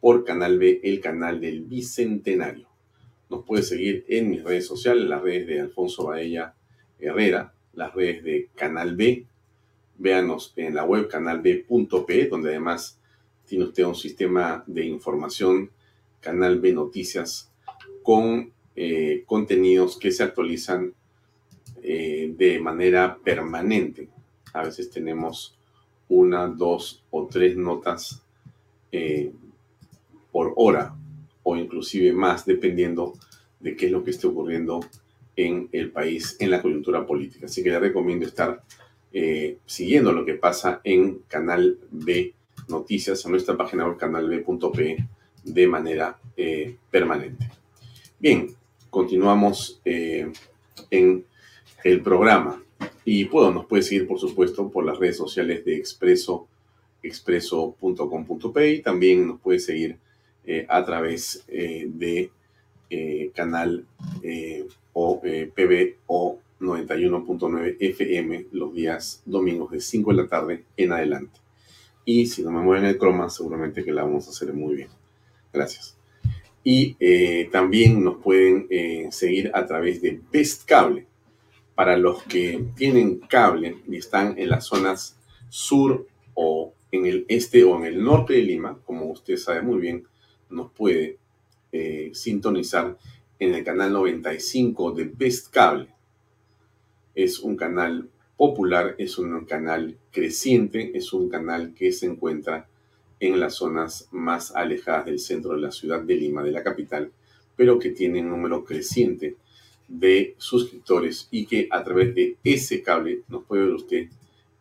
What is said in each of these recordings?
por Canal B, el canal del Bicentenario. Nos puede seguir en mis redes sociales, las redes de Alfonso Baella Herrera, las redes de Canal B. Véanos en la web canalb.pe, donde además tiene usted un sistema de información, Canal B Noticias, con eh, contenidos que se actualizan eh, de manera permanente. A veces tenemos una, dos o tres notas eh, por hora o inclusive más, dependiendo de qué es lo que esté ocurriendo en el país, en la coyuntura política. Así que le recomiendo estar eh, siguiendo lo que pasa en Canal B Noticias, en nuestra página web canalb.p de manera eh, permanente. Bien, continuamos eh, en el programa. Y puedo, nos puede seguir, por supuesto, por las redes sociales de Expreso, expreso.com.p y también nos puede seguir eh, a través eh, de eh, canal o PBO 91.9 FM los días domingos de 5 de la tarde en adelante. Y si no me mueven el croma, seguramente que la vamos a hacer muy bien. Gracias. Y también nos pueden seguir a través de Best Cable. Para los que tienen cable y están en las zonas sur o en el este o en el norte de Lima, como usted sabe muy bien, nos puede eh, sintonizar en el canal 95 de Best Cable. Es un canal popular, es un canal creciente, es un canal que se encuentra en las zonas más alejadas del centro de la ciudad de Lima, de la capital, pero que tiene un número creciente de suscriptores y que a través de ese cable nos puede ver usted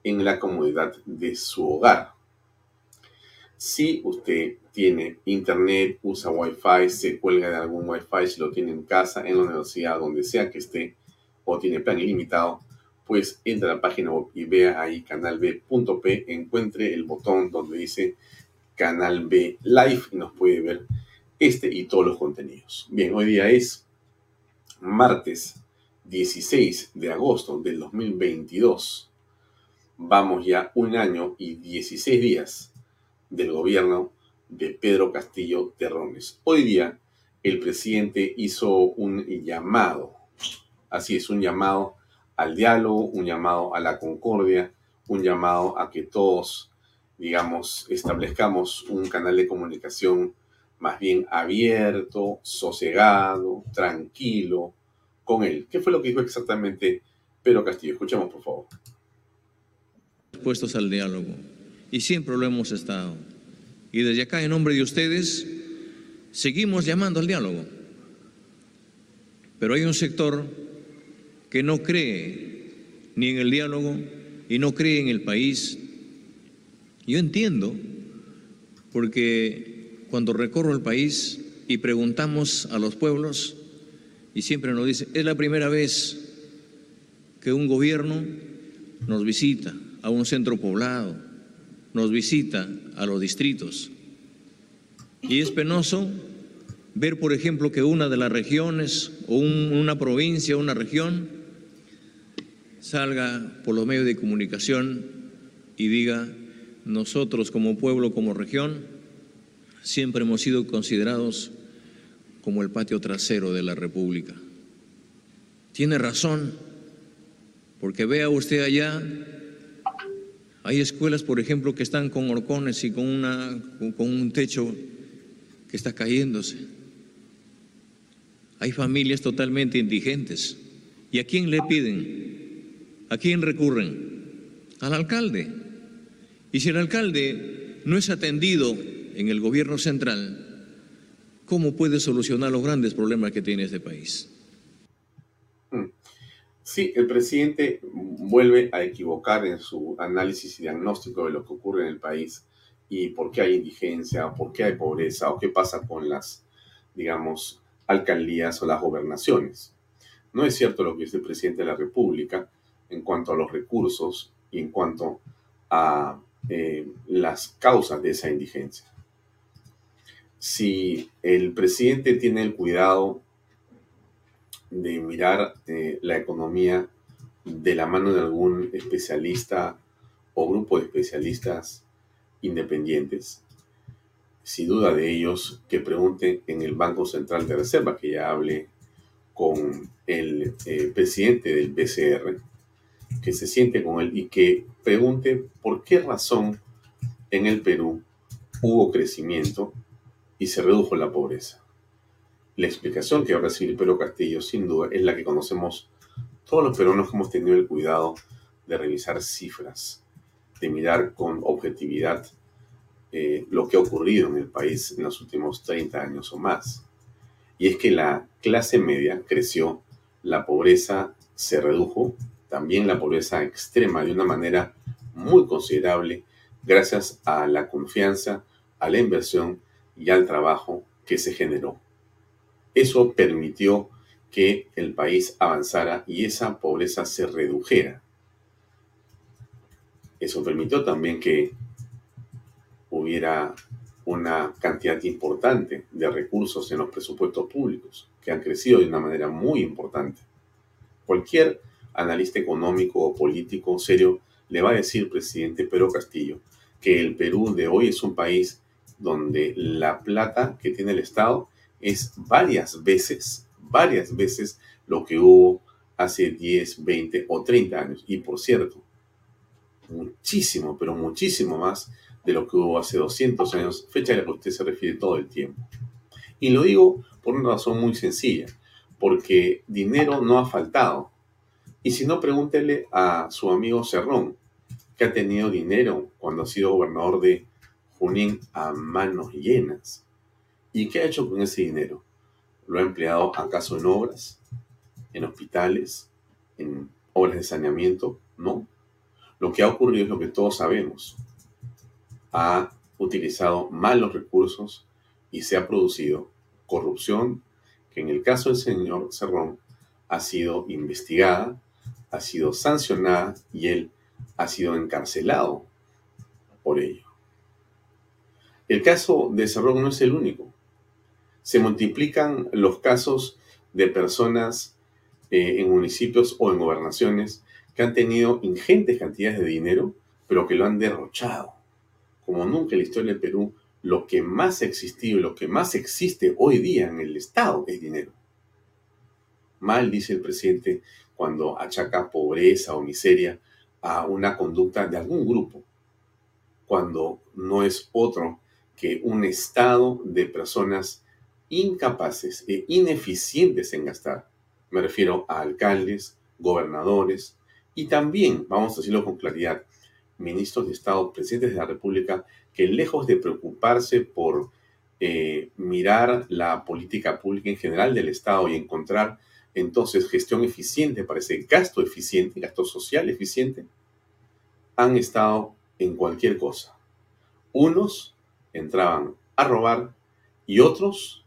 en la comodidad de su hogar. Si usted tiene internet, usa wifi, se cuelga de algún wifi, si lo tiene en casa, en la universidad, donde sea que esté, o tiene plan ilimitado, pues entra a la página web y vea ahí canalb.p, encuentre el botón donde dice Canal B Live y nos puede ver este y todos los contenidos. Bien, hoy día es martes 16 de agosto del 2022. Vamos ya un año y 16 días del gobierno de Pedro Castillo Terrones. Hoy día el presidente hizo un llamado, así es, un llamado al diálogo, un llamado a la concordia, un llamado a que todos, digamos, establezcamos un canal de comunicación más bien abierto, sosegado, tranquilo con él. ¿Qué fue lo que dijo exactamente Pedro Castillo? Escuchemos, por favor. Puestos al diálogo y siempre lo hemos estado. Y desde acá, en nombre de ustedes, seguimos llamando al diálogo. Pero hay un sector que no cree ni en el diálogo y no cree en el país. Yo entiendo, porque cuando recorro el país y preguntamos a los pueblos, y siempre nos dicen, es la primera vez que un gobierno nos visita a un centro poblado, nos visita a los distritos. Y es penoso ver, por ejemplo, que una de las regiones o una provincia, una región, salga por los medios de comunicación y diga, nosotros como pueblo, como región, siempre hemos sido considerados como el patio trasero de la República. Tiene razón, porque vea usted allá, hay escuelas, por ejemplo, que están con horcones y con, una, con un techo que está cayéndose. Hay familias totalmente indigentes. ¿Y a quién le piden? ¿A quién recurren? Al alcalde. Y si el alcalde no es atendido en el gobierno central, ¿cómo puede solucionar los grandes problemas que tiene este país? Sí, el presidente vuelve a equivocar en su análisis y diagnóstico de lo que ocurre en el país y por qué hay indigencia, por qué hay pobreza o qué pasa con las, digamos, alcaldías o las gobernaciones. No es cierto lo que dice el presidente de la República en cuanto a los recursos y en cuanto a eh, las causas de esa indigencia. Si el presidente tiene el cuidado de mirar eh, la economía de la mano de algún especialista o grupo de especialistas independientes, sin duda de ellos que pregunten en el Banco Central de Reserva, que ya hable con el eh, presidente del BCR, que se siente con él y que pregunte por qué razón en el Perú hubo crecimiento y se redujo la pobreza. La explicación que va a recibir Pedro Castillo, sin duda, es la que conocemos todos los peruanos que hemos tenido el cuidado de revisar cifras, de mirar con objetividad eh, lo que ha ocurrido en el país en los últimos 30 años o más. Y es que la clase media creció, la pobreza se redujo, también la pobreza extrema de una manera muy considerable gracias a la confianza, a la inversión y al trabajo que se generó. Eso permitió que el país avanzara y esa pobreza se redujera. Eso permitió también que hubiera una cantidad importante de recursos en los presupuestos públicos, que han crecido de una manera muy importante. Cualquier analista económico o político serio le va a decir, presidente Pedro Castillo, que el Perú de hoy es un país donde la plata que tiene el Estado es varias veces, varias veces lo que hubo hace 10, 20 o 30 años. Y por cierto, muchísimo, pero muchísimo más de lo que hubo hace 200 años, fecha a la que usted se refiere todo el tiempo. Y lo digo por una razón muy sencilla, porque dinero no ha faltado. Y si no, pregúntele a su amigo Cerrón, que ha tenido dinero cuando ha sido gobernador de Junín a manos llenas. ¿Y qué ha hecho con ese dinero? ¿Lo ha empleado acaso en obras? ¿En hospitales? ¿En obras de saneamiento? No. Lo que ha ocurrido es lo que todos sabemos ha utilizado mal los recursos y se ha producido corrupción que en el caso del señor Cerrón ha sido investigada, ha sido sancionada y él ha sido encarcelado por ello. El caso de Cerrón no es el único. Se multiplican los casos de personas eh, en municipios o en gobernaciones que han tenido ingentes cantidades de dinero, pero que lo han derrochado como nunca en la historia del Perú, lo que más ha existido y lo que más existe hoy día en el Estado es dinero. Mal, dice el presidente, cuando achaca pobreza o miseria a una conducta de algún grupo, cuando no es otro que un estado de personas incapaces e ineficientes en gastar. Me refiero a alcaldes, gobernadores y también, vamos a decirlo con claridad, ministros de Estado, presidentes de la República, que lejos de preocuparse por eh, mirar la política pública en general del Estado y encontrar entonces gestión eficiente para ese gasto eficiente, gasto social eficiente, han estado en cualquier cosa. Unos entraban a robar y otros,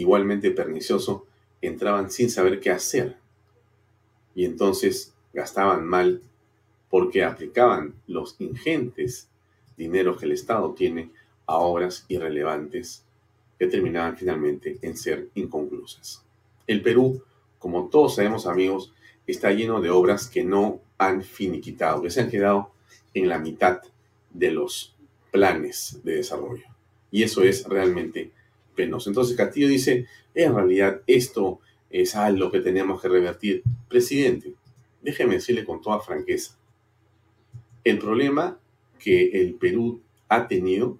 igualmente pernicioso, entraban sin saber qué hacer. Y entonces gastaban mal porque aplicaban los ingentes dineros que el Estado tiene a obras irrelevantes que terminaban finalmente en ser inconclusas. El Perú, como todos sabemos amigos, está lleno de obras que no han finiquitado, que se han quedado en la mitad de los planes de desarrollo. Y eso es realmente Entonces Castillo dice, en realidad esto es algo que tenemos que revertir. Presidente, déjeme decirle con toda franqueza, el problema que el Perú ha tenido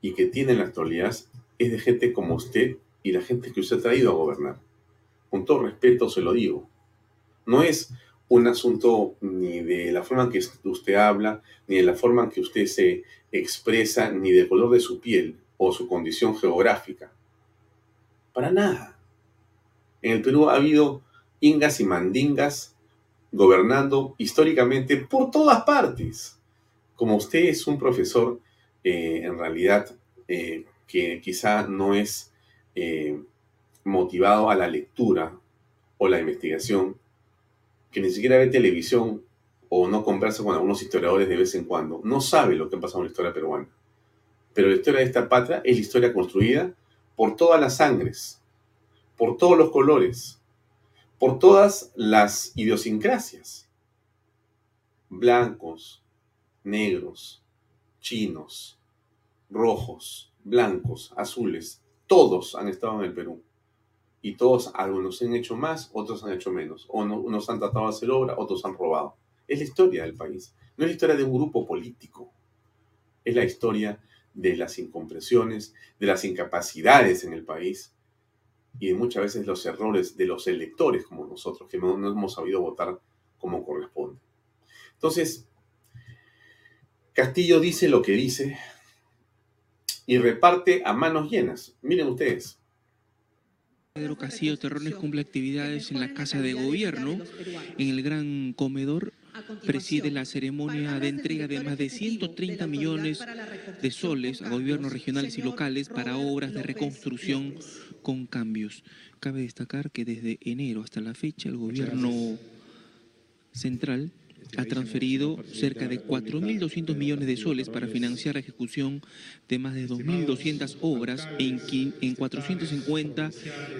y que tiene en la actualidad es de gente como usted y la gente que usted ha traído a gobernar. Con todo respeto se lo digo. No es un asunto ni de la forma en que usted habla, ni de la forma en que usted se expresa, ni del color de su piel o su condición geográfica. Para nada. En el Perú ha habido ingas y mandingas gobernando históricamente por todas partes. Como usted es un profesor, eh, en realidad, eh, que quizá no es eh, motivado a la lectura o la investigación, que ni siquiera ve televisión o no conversa con algunos historiadores de vez en cuando, no sabe lo que ha pasado en la historia peruana. Pero la historia de esta patria es la historia construida por todas las sangres, por todos los colores, por todas las idiosincrasias. Blancos, negros, chinos, rojos, blancos, azules, todos han estado en el Perú. Y todos, algunos han hecho más, otros han hecho menos. Unos han tratado de hacer obra, otros han robado. Es la historia del país. No es la historia de un grupo político. Es la historia de las incomprensiones, de las incapacidades en el país y de muchas veces los errores de los electores como nosotros, que no, no hemos sabido votar como corresponde. Entonces, Castillo dice lo que dice y reparte a manos llenas. Miren ustedes. Pedro Castillo Terrones cumple actividades en la Casa de Gobierno, en el Gran Comedor. Preside la ceremonia de entrega de más de 130 millones de soles a gobiernos regionales y locales para obras de reconstrucción con cambios. Cabe destacar que desde enero hasta la fecha el gobierno central ha transferido cerca de 4.200 millones de soles para financiar la ejecución de más de 2.200 obras en, en 450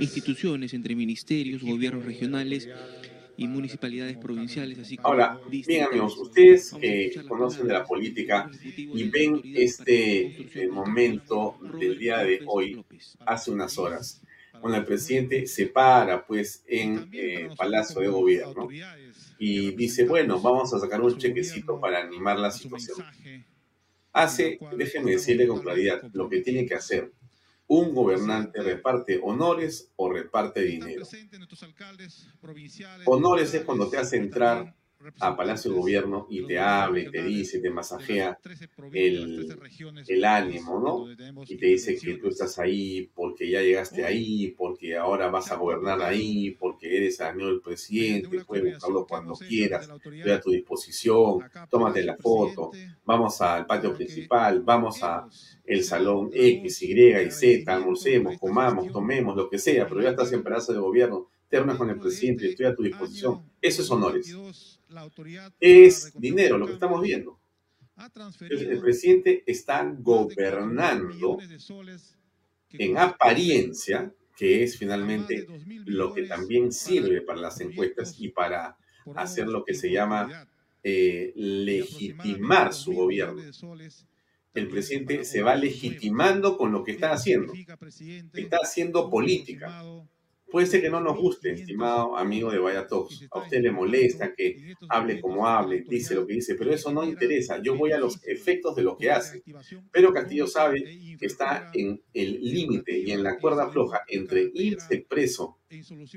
instituciones entre ministerios, gobiernos regionales y municipalidades provinciales. Así Ahora, bien amigos, ustedes que conocen de la política y ven este eh, momento del día de hoy, hace unas horas, cuando el presidente se para pues en eh, Palacio de Gobierno y dice, bueno, vamos a sacar un chequecito para animar la situación. Hace, déjenme decirle con claridad, lo que tiene que hacer. Un gobernante reparte honores o reparte dinero. Honores es cuando te hace entrar a Palacio de Gobierno y te habla y te dice, te masajea el, ánimo, ¿no? Y te dice que tú estás ahí porque ya llegaste ahí, porque ahora vas a gobernar ahí, porque eres amigo del presidente, puedes buscarlo cuando quieras, estoy a tu disposición, tómate la foto, vamos al patio principal, vamos a el salón X, Y y Z, almorcemos, comamos, tomemos, lo que sea, pero ya estás en Palacio de Gobierno, te con el presidente, estoy a tu disposición. Eso es honores es dinero, lo que estamos viendo. el presidente está gobernando en apariencia, que es finalmente lo que también sirve para las encuestas y para hacer lo que se llama eh, legitimar su gobierno. El presidente se va legitimando con lo que está haciendo. Está haciendo política. Puede ser que no nos guste, estimado amigo de Vaya A usted le molesta que hable como hable, dice lo que dice, pero eso no interesa. Yo voy a los efectos de lo que hace. Pero Castillo sabe que está en el límite y en la cuerda floja entre irse preso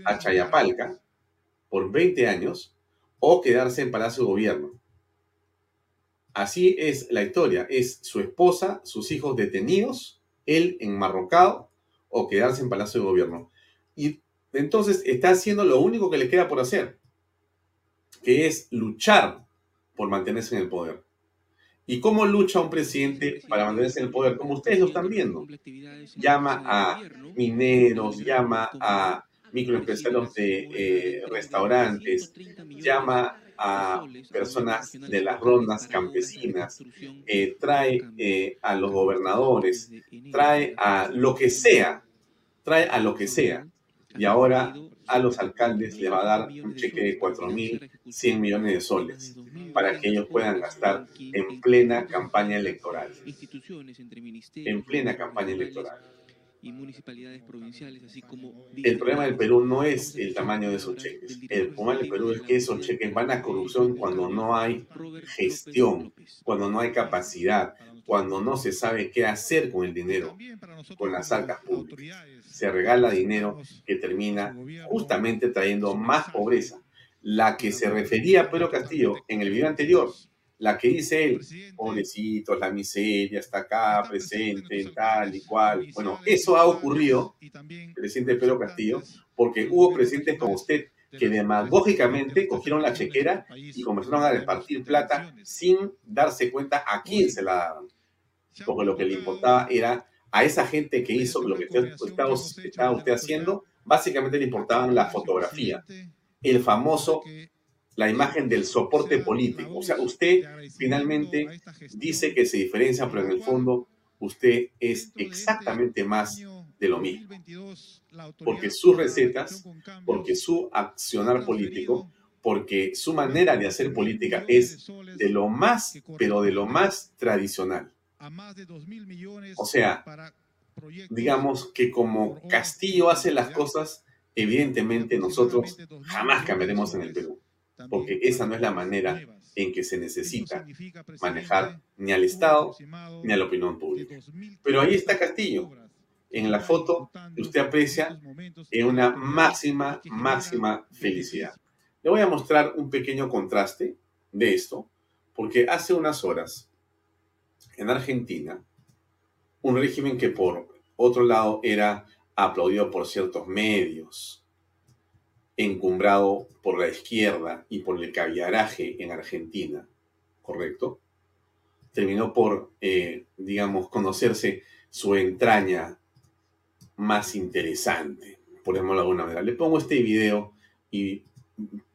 a Chayapalca por 20 años o quedarse en Palacio de Gobierno. Así es la historia. Es su esposa, sus hijos detenidos, él enmarrocado o quedarse en Palacio de Gobierno. Y entonces está haciendo lo único que le queda por hacer, que es luchar por mantenerse en el poder. ¿Y cómo lucha un presidente para mantenerse en el poder? Como ustedes lo están viendo. Llama a mineros, llama a microempresarios de eh, restaurantes, llama a personas de las rondas campesinas, eh, trae eh, a los gobernadores, trae a lo que sea, trae a lo que sea. Y ahora a los alcaldes les va a dar un cheque de 4.100 millones de soles para que ellos puedan gastar en plena campaña electoral. En plena campaña electoral y municipalidades provinciales, así como... El problema del Perú no es el tamaño de esos cheques. El problema del Perú es que esos cheques van a corrupción cuando no hay gestión, cuando no hay capacidad, cuando no se sabe qué hacer con el dinero, con las arcas públicas. Se regala dinero que termina justamente trayendo más pobreza. La que se refería Pedro Castillo en el video anterior, la que dice él, pobrecitos, la miseria está acá presente, tal y cual. Bueno, eso ha ocurrido, presidente Pedro Castillo, porque hubo presidentes como usted que demagógicamente cogieron la chequera y comenzaron a repartir plata sin darse cuenta a quién se la daban. Porque lo que le importaba era a esa gente que hizo lo que estaba, estaba usted haciendo, básicamente le importaban la fotografía, el famoso la imagen del soporte político. O sea, usted finalmente dice que se diferencia, pero en el fondo usted es exactamente más de lo mismo. Porque sus recetas, porque su accionar político, porque su manera de hacer política es de lo más, pero de lo más tradicional. O sea, digamos que como Castillo hace las cosas, evidentemente nosotros jamás cambiaremos en el Perú porque esa no es la manera en que se necesita manejar ni al Estado ni a la opinión pública. Pero ahí está Castillo. En la foto usted aprecia en una máxima, máxima felicidad. Le voy a mostrar un pequeño contraste de esto, porque hace unas horas, en Argentina, un régimen que por otro lado era aplaudido por ciertos medios, encumbrado por la izquierda y por el caviaraje en Argentina, ¿correcto? Terminó por, eh, digamos, conocerse su entraña más interesante, por ejemplo de alguna manera. Le pongo este video y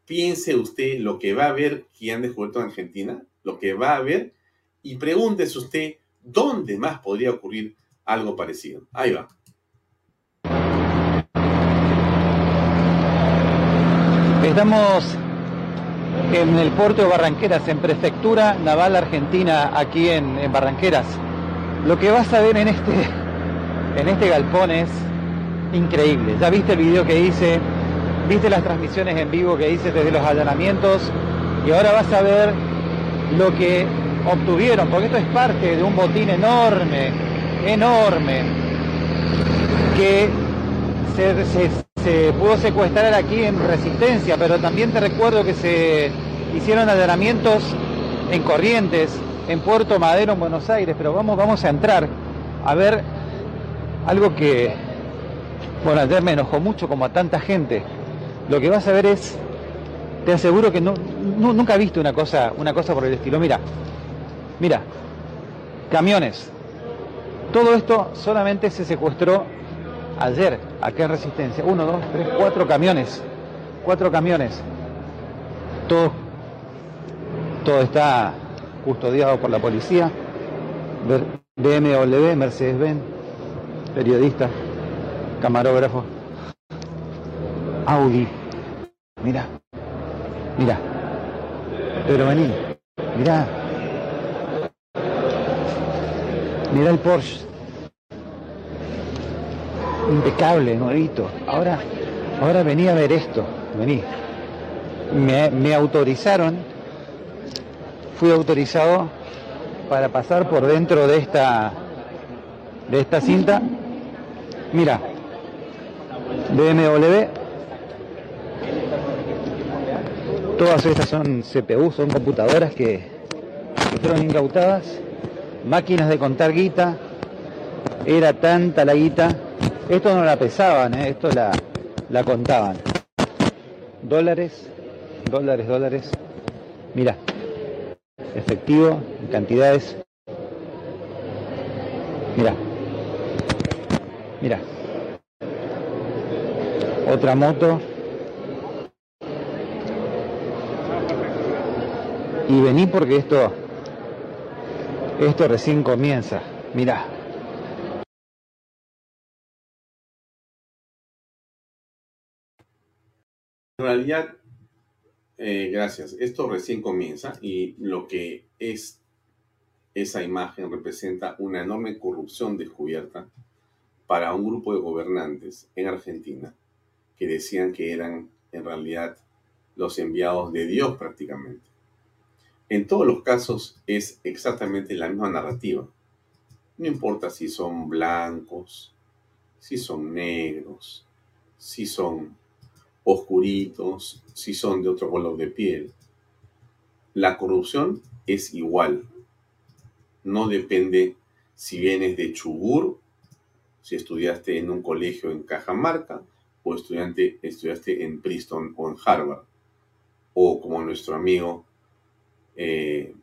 piense usted lo que va a ver que han descubierto en Argentina, lo que va a ver, y pregúntese usted dónde más podría ocurrir algo parecido. Ahí va. Estamos en el puerto de Barranqueras, en Prefectura Naval Argentina, aquí en, Barranqueras. Lo que vas a ver en este, en este galpón es increíble. Ya viste el video que hice, viste las transmisiones en vivo que hice desde los allanamientos y ahora vas a ver lo que obtuvieron, porque esto es parte de un botín enorme, enorme, que se, pudo secuestrar aquí en Resistencia, pero también te recuerdo que se hicieron allanamientos en Corrientes, en Puerto Madero, en Buenos Aires, pero vamos, vamos a entrar a ver algo que, bueno, ayer me enojó mucho como a tanta gente. Lo que vas a ver es, te aseguro que no, nunca viste una cosa, una cosa por el estilo. Mira, mira, camiones. Todo esto solamente se secuestró ayer acá en Resistencia. Uno, dos, tres, cuatro camiones. Cuatro camiones. Todo, todo está custodiado por la policía. BMW, Mercedes-Benz, periodista, camarógrafo. Audi. Mira, mira. Pero vení, mira. Mira el Porsche impecable, nuevito. Ahora, ahora vení a ver esto, vení. Me, autorizaron, fui autorizado para pasar por dentro de esta, de esta cinta. Mira, BMW. Todas estas son CPU, son computadoras que fueron incautadas, máquinas de contar guita, era tanta la guita esto no la pesaban, ¿eh? esto la, la contaban. Dólares, dólares, dólares. Mira, efectivo, cantidades. Mira, mira. Otra moto. Y vení porque esto, esto recién comienza. Mirá. En realidad, eh, gracias. Esto recién comienza y lo que es esa imagen representa una enorme corrupción descubierta para un grupo de gobernantes en Argentina que decían que eran en realidad los enviados de Dios prácticamente. En todos los casos es exactamente la misma narrativa. No importa si son blancos, si son negros, si son oscuritos, si son de otro color de piel. La corrupción es igual. No depende si vienes de Chubur si estudiaste en un colegio en Cajamarca o estudiante, estudiaste en Princeton o en Harvard, o como nuestro amigo eh,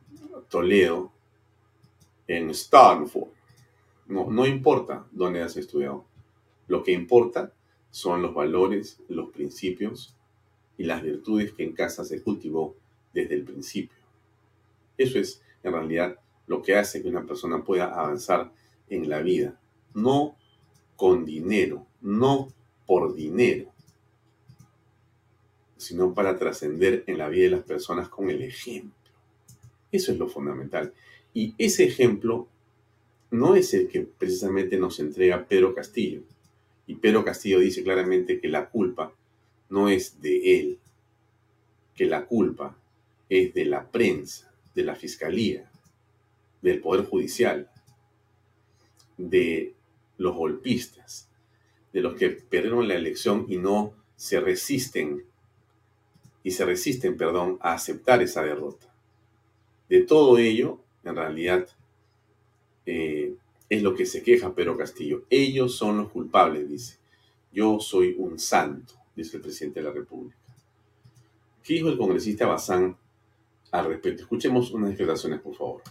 Toledo en Stanford. No, no importa dónde has estudiado. Lo que importa son los valores, los principios y las virtudes que en casa se cultivó desde el principio. Eso es, en realidad, lo que hace que una persona pueda avanzar en la vida. No con dinero, no por dinero, sino para trascender en la vida de las personas con el ejemplo. Eso es lo fundamental. Y ese ejemplo no es el que precisamente nos entrega Pedro Castillo. Y Pedro Castillo dice claramente que la culpa no es de él, que la culpa es de la prensa, de la fiscalía, del Poder Judicial, de los golpistas, de los que perdieron la elección y no se resisten, y se resisten, perdón, a aceptar esa derrota. De todo ello, en realidad, eh, es lo que se queja Pedro Castillo. Ellos son los culpables, dice. Yo soy un santo, dice el presidente de la República. ¿Qué dijo el congresista Bazán al respecto? Escuchemos unas declaraciones, por favor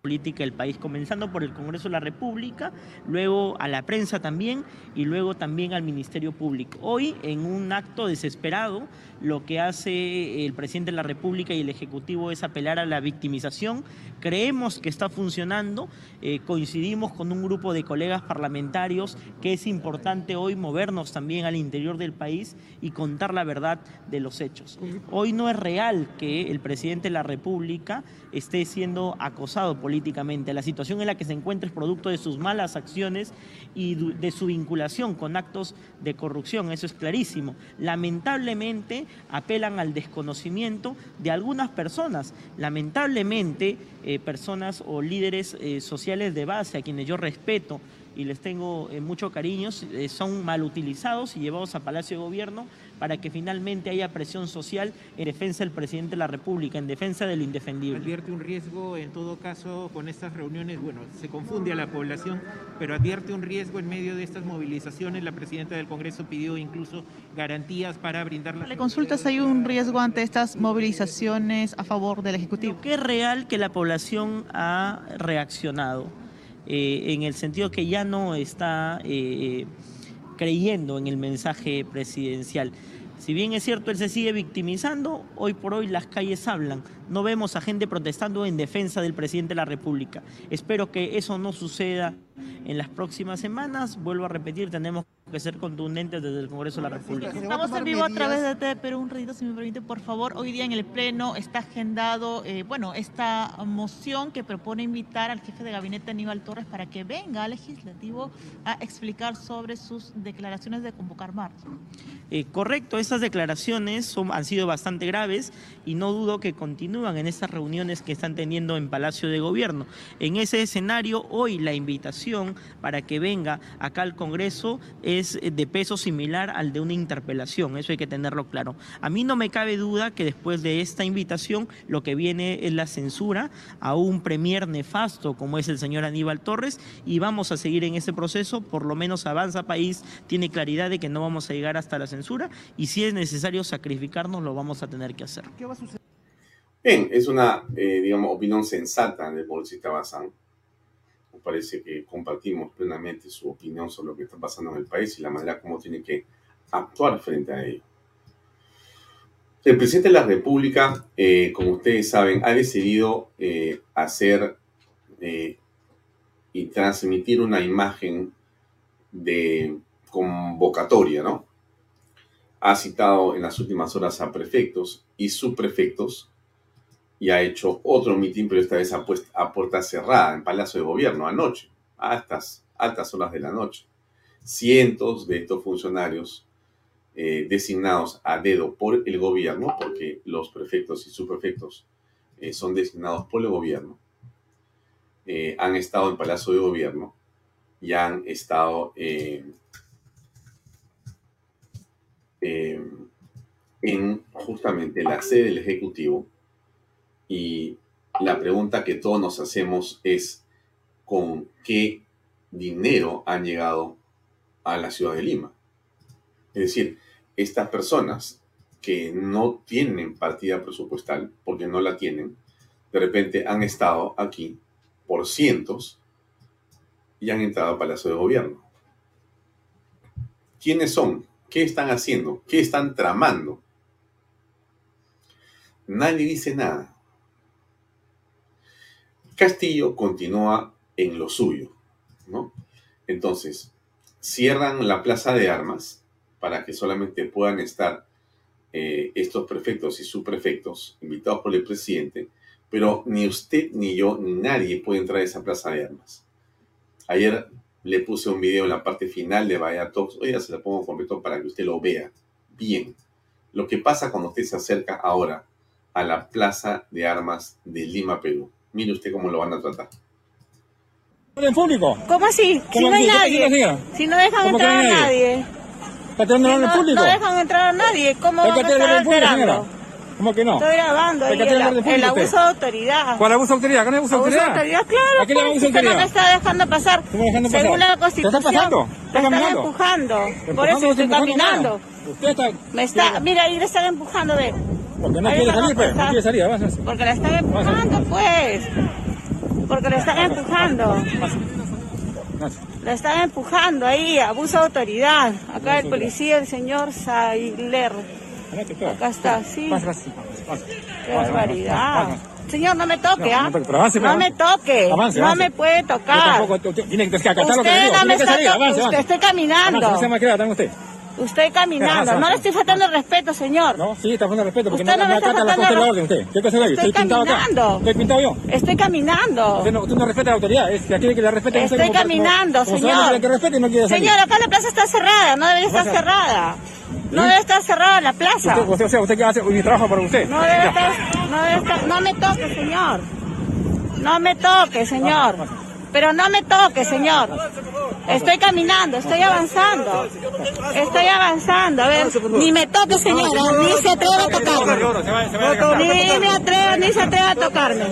política del país, comenzando por el Congreso de la República, luego a la prensa también y luego también al Ministerio Público. Hoy, en un acto desesperado, lo que hace el presidente de la República y el Ejecutivo es apelar a la victimización. Creemos que está funcionando, eh, coincidimos con un grupo de colegas parlamentarios que es importante hoy movernos también al interior del país y contar la verdad de los hechos. Hoy no es real que el presidente de la República esté siendo acosado políticamente. La situación en la que se encuentra es producto de sus malas acciones y de su vinculación con actos de corrupción, eso es clarísimo. Lamentablemente apelan al desconocimiento de algunas personas, lamentablemente eh, personas o líderes eh, sociales de base a quienes yo respeto y les tengo eh, mucho cariño, son mal utilizados y llevados a Palacio de Gobierno para que finalmente haya presión social en defensa del presidente de la República, en defensa del indefendible. Advierte un riesgo, en todo caso, con estas reuniones, bueno, se confunde a la población, pero advierte un riesgo en medio de estas movilizaciones. La presidenta del Congreso pidió incluso garantías para brindar ¿Le consultas hay un riesgo ante estas movilizaciones a favor del Ejecutivo? Qué es real que la población ha reaccionado, eh, en el sentido que ya no está... Eh, creyendo en el mensaje presidencial. Si bien es cierto, él se sigue victimizando, hoy por hoy las calles hablan. No vemos a gente protestando en defensa del presidente de la República. Espero que eso no suceda en las próximas semanas. Vuelvo a repetir, tenemos que ser contundentes desde el Congreso de la República. Estamos en vivo a través de TV Perú, un ratito, si me permite, por favor. Hoy día en el Pleno está agendado, eh, bueno, esta moción que propone invitar al jefe de gabinete Aníbal Torres para que venga al legislativo a explicar sobre sus declaraciones de convocar marcha. Eh, correcto, esas declaraciones son, han sido bastante graves y no dudo que en estas reuniones que están teniendo en Palacio de Gobierno. En ese escenario, hoy la invitación para que venga acá al Congreso es de peso similar al de una interpelación, eso hay que tenerlo claro. A mí no me cabe duda que después de esta invitación lo que viene es la censura a un premier nefasto como es el señor Aníbal Torres y vamos a seguir en ese proceso, por lo menos Avanza País tiene claridad de que no vamos a llegar hasta la censura y si es necesario sacrificarnos lo vamos a tener que hacer. ¿Qué va a suceder? Bien, es una, eh, digamos, opinión sensata del bolsista Bazán. Me parece que compartimos plenamente su opinión sobre lo que está pasando en el país y la manera como tiene que actuar frente a ello. El presidente de la República, eh, como ustedes saben, ha decidido eh, hacer y transmitir una imagen de convocatoria, ¿no? Ha citado en las últimas horas a prefectos y subprefectos y ha hecho otro mitin, pero esta vez a, a puerta cerrada en Palacio de Gobierno anoche, a estas altas horas de la noche. Cientos de estos funcionarios eh, designados a dedo por el gobierno, porque los prefectos y subprefectos eh, son designados por el gobierno, eh, han estado en Palacio de Gobierno y han estado en justamente la sede del Ejecutivo. Y la pregunta que todos nos hacemos es, ¿con qué dinero han llegado a la ciudad de Lima? Es decir, estas personas que no tienen partida presupuestal, porque no la tienen, de repente han estado aquí por cientos y han entrado al Palacio de Gobierno. ¿Quiénes son? ¿Qué están haciendo? ¿Qué están tramando? Nadie dice nada. Castillo continúa en lo suyo, ¿no? Entonces, cierran la plaza de armas para que solamente puedan estar eh, estos prefectos y subprefectos invitados por el presidente, pero ni usted, ni yo, ni nadie puede entrar a esa plaza de armas. Ayer le puse un video en la parte final de Vaya Talks, hoy ya se lo pongo completo para que usted lo vea bien. Lo que pasa cuando usted se acerca ahora a la plaza de armas de Lima, Perú. Mire usted cómo lo van a tratar. ¿En público? ¿Cómo así? Si no hay nadie. Si no dejan entrar a nadie. ¿Está tirando no, el público? No dejan entrar a nadie. ¿Cómo van a estar alterando? ¿Cómo que no? Estoy grabando ahí el, el, abuso de autoridad. ¿Cuál abuso de autoridad? ¿Qué abuso de autoridad? Abuso de autoridad, claro. ¿A qué le abuso de autoridad? no me está dejando pasar. ¿Cómo dejando pasar? Según la Constitución. ¿Qué está pasando? ¿Está caminando? empujando. Por eso estoy caminando. Usted está... Me está... Mira, ahí le están empujando, ve. Porque no quiere salir, pues. No quiere salir, avanza. Porque le están empujando, pues. Porque le están empujando. Le están empujando ahí, abuso de autoridad. Acá el policía, el señor Sailer. Acá está, sí. Qué barbaridad. Señor, no me toque, ¿ah? No, me toque. no me puede tocar. Tiene que acatar lo que digo. No me está Usted estoy caminando. usted. Usted caminando. No le estoy faltando el respeto, señor. No, sí, está faltando el respeto porque usted no, me acata la la orden usted. ¿Qué cosa Estoy, estoy pintado caminando. acá. ¿Estoy pintado yo? Estoy caminando. Usted no, usted no respeta la autoridad. Es que aquí que la respete Estoy como, caminando, como, señor. que respete y no quiere salir. Señor, acá la plaza está cerrada. No debería estar cerrada. No debe estar cerrada la plaza. Usted, o sea, usted que hace mi trabajo para usted. No debe estar, no debe estar, no me toque, señor. No me toque, señor. Pero no me toque, señor. Estoy caminando, estoy avanzando. Estoy avanzando. A ver, ni me toque, señora. Ni se atreve a tocarme. Ni me atreve, ni se atreve a tocarme.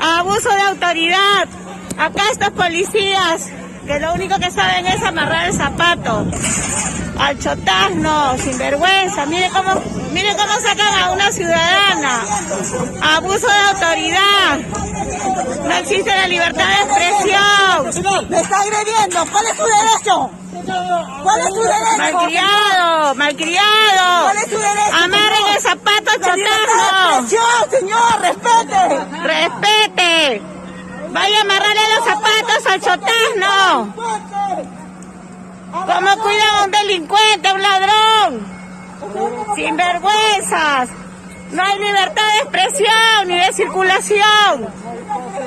Abuso de autoridad. Acá estos policías que lo único que saben es amarrar el zapato. Al chotazno, sin vergüenza. Mire cómo, mire cómo sacan a una ciudadana. Abuso de autoridad. No existe la libertad de expresión. Me está agrediendo. ¿Cuál es su derecho? ¿Cuál es su derecho? Malcriado, malcriado. ¿Cuál es su derecho? Amarren el zapato al chotazno. señor, respete. Respete. Vaya a amarrarle los zapatos al chotazno. ¿Cómo cuidan a un delincuente, a un ladrón? Sin vergüenzas. No hay libertad de expresión ni de circulación.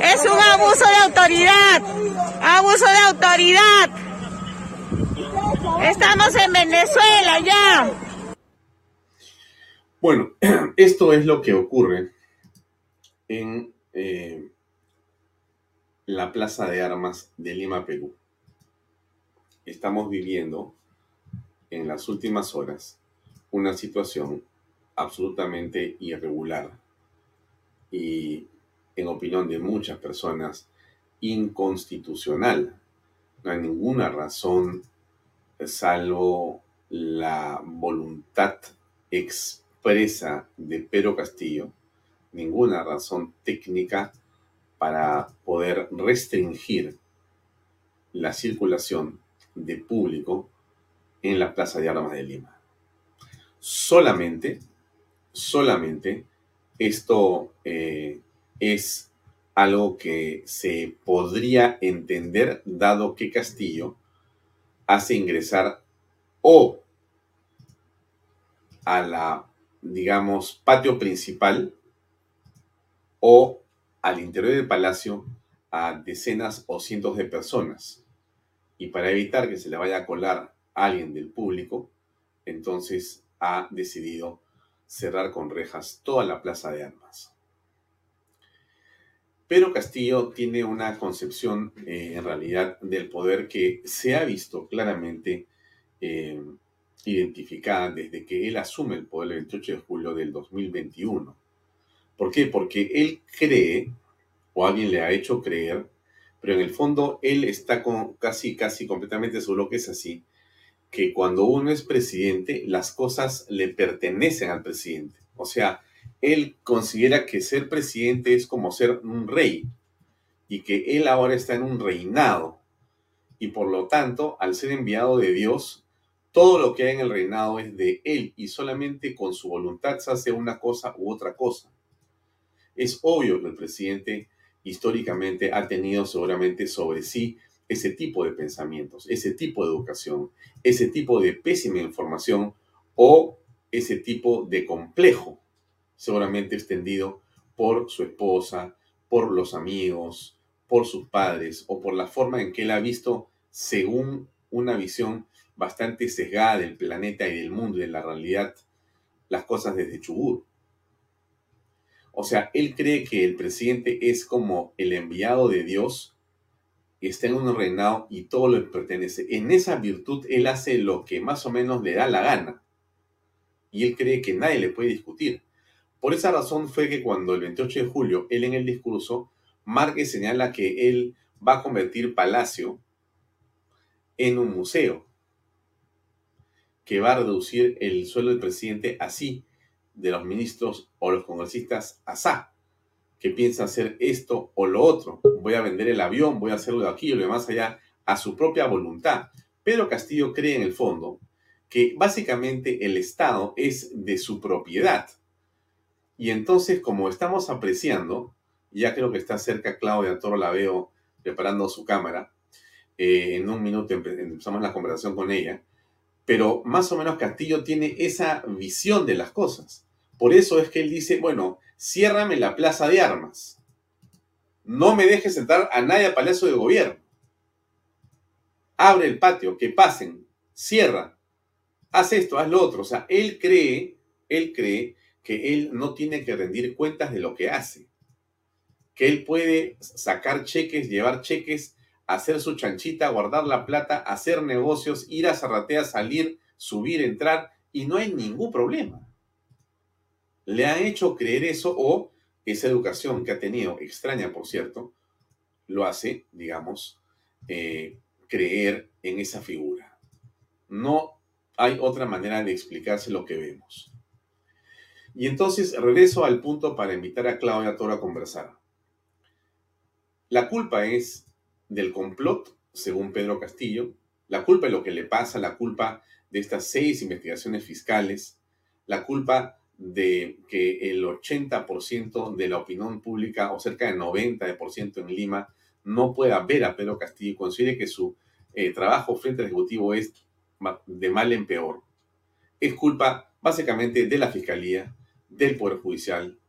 Es un abuso de autoridad. Abuso de autoridad. Estamos en Venezuela ya. Bueno, esto es lo que ocurre en eh, la Plaza de Armas de Lima, Perú. Estamos viviendo en las últimas horas una situación absolutamente irregular y, en opinión de muchas personas, inconstitucional. No hay ninguna razón, salvo la voluntad expresa de Pedro Castillo, ninguna razón técnica para poder restringir la circulación de público en la Plaza de Armas de Lima. Solamente solamente esto eh, es algo que se podría entender dado que Castillo hace ingresar o a la, digamos, patio principal o al interior del palacio a decenas o cientos de personas. Y para evitar que se le vaya a colar alguien del público, entonces ha decidido cerrar con rejas toda la plaza de armas. Pero Castillo tiene una concepción eh, en realidad del poder que se ha visto claramente eh, identificada desde que él asume el poder el 28 de julio del 2021. ¿Por qué? Porque él cree, o alguien le ha hecho creer, pero en el fondo él está con, casi, casi completamente seguro que es así, que cuando uno es presidente, las cosas le pertenecen al presidente. O sea, él considera que ser presidente es como ser un rey y que él ahora está en un reinado. Y por lo tanto, al ser enviado de Dios, todo lo que hay en el reinado es de él y solamente con su voluntad se hace una cosa u otra cosa. Es obvio que el presidente históricamente ha tenido seguramente sobre sí ese tipo de pensamientos, ese tipo de educación, ese tipo de pésima información o ese tipo de complejo, seguramente extendido por su esposa, por los amigos, por sus padres o por la forma en que él ha visto según una visión bastante sesgada del planeta y del mundo y de la realidad las cosas desde Chubut. O sea, él cree que el presidente es como el enviado de Dios está en un reinado y todo le pertenece. En esa virtud él hace lo que más o menos le da la gana. Y él cree que nadie le puede discutir. Por esa razón fue que cuando el 28 de julio, él en el discurso, Márquez señala que él va a convertir Palacio en un museo, que va a reducir el sueldo del presidente así, de los ministros o los congresistas asá que piensa hacer esto o lo otro. Voy a vender el avión, voy a hacerlo de aquí o de más allá, a su propia voluntad. Pedro Castillo cree en el fondo que básicamente el Estado es de su propiedad. Y entonces, como estamos apreciando, ya creo que está cerca Claudia Toro, la veo preparando su cámara, eh, en un minuto empezamos la conversación con ella, pero más o menos Castillo tiene esa visión de las cosas. Por eso es que él dice, bueno, ciérrame la plaza de armas. No me dejes entrar a nadie al Palacio de Gobierno. Abre el patio, que pasen, cierra, haz esto, haz lo otro. O sea, él cree, él cree que él no tiene que rendir cuentas de lo que hace. Que él puede sacar cheques, llevar cheques, hacer su chanchita, guardar la plata, hacer negocios, ir a Zarratea, salir, subir, entrar, y no hay ningún problema le han hecho creer eso o esa educación que ha tenido, extraña por cierto, lo hace, digamos, eh, creer en esa figura. No hay otra manera de explicarse lo que vemos. Y entonces regreso al punto para invitar a Claudia Toro a conversar. La culpa es del complot, según Pedro Castillo. La culpa de lo que le pasa, la culpa de estas seis investigaciones fiscales, la culpa de que el 80% de la opinión pública o cerca del 90% en Lima no pueda ver a Pedro Castillo y considere que su eh, trabajo frente al Ejecutivo es de mal en peor. Es culpa básicamente de la Fiscalía, del Poder Judicial,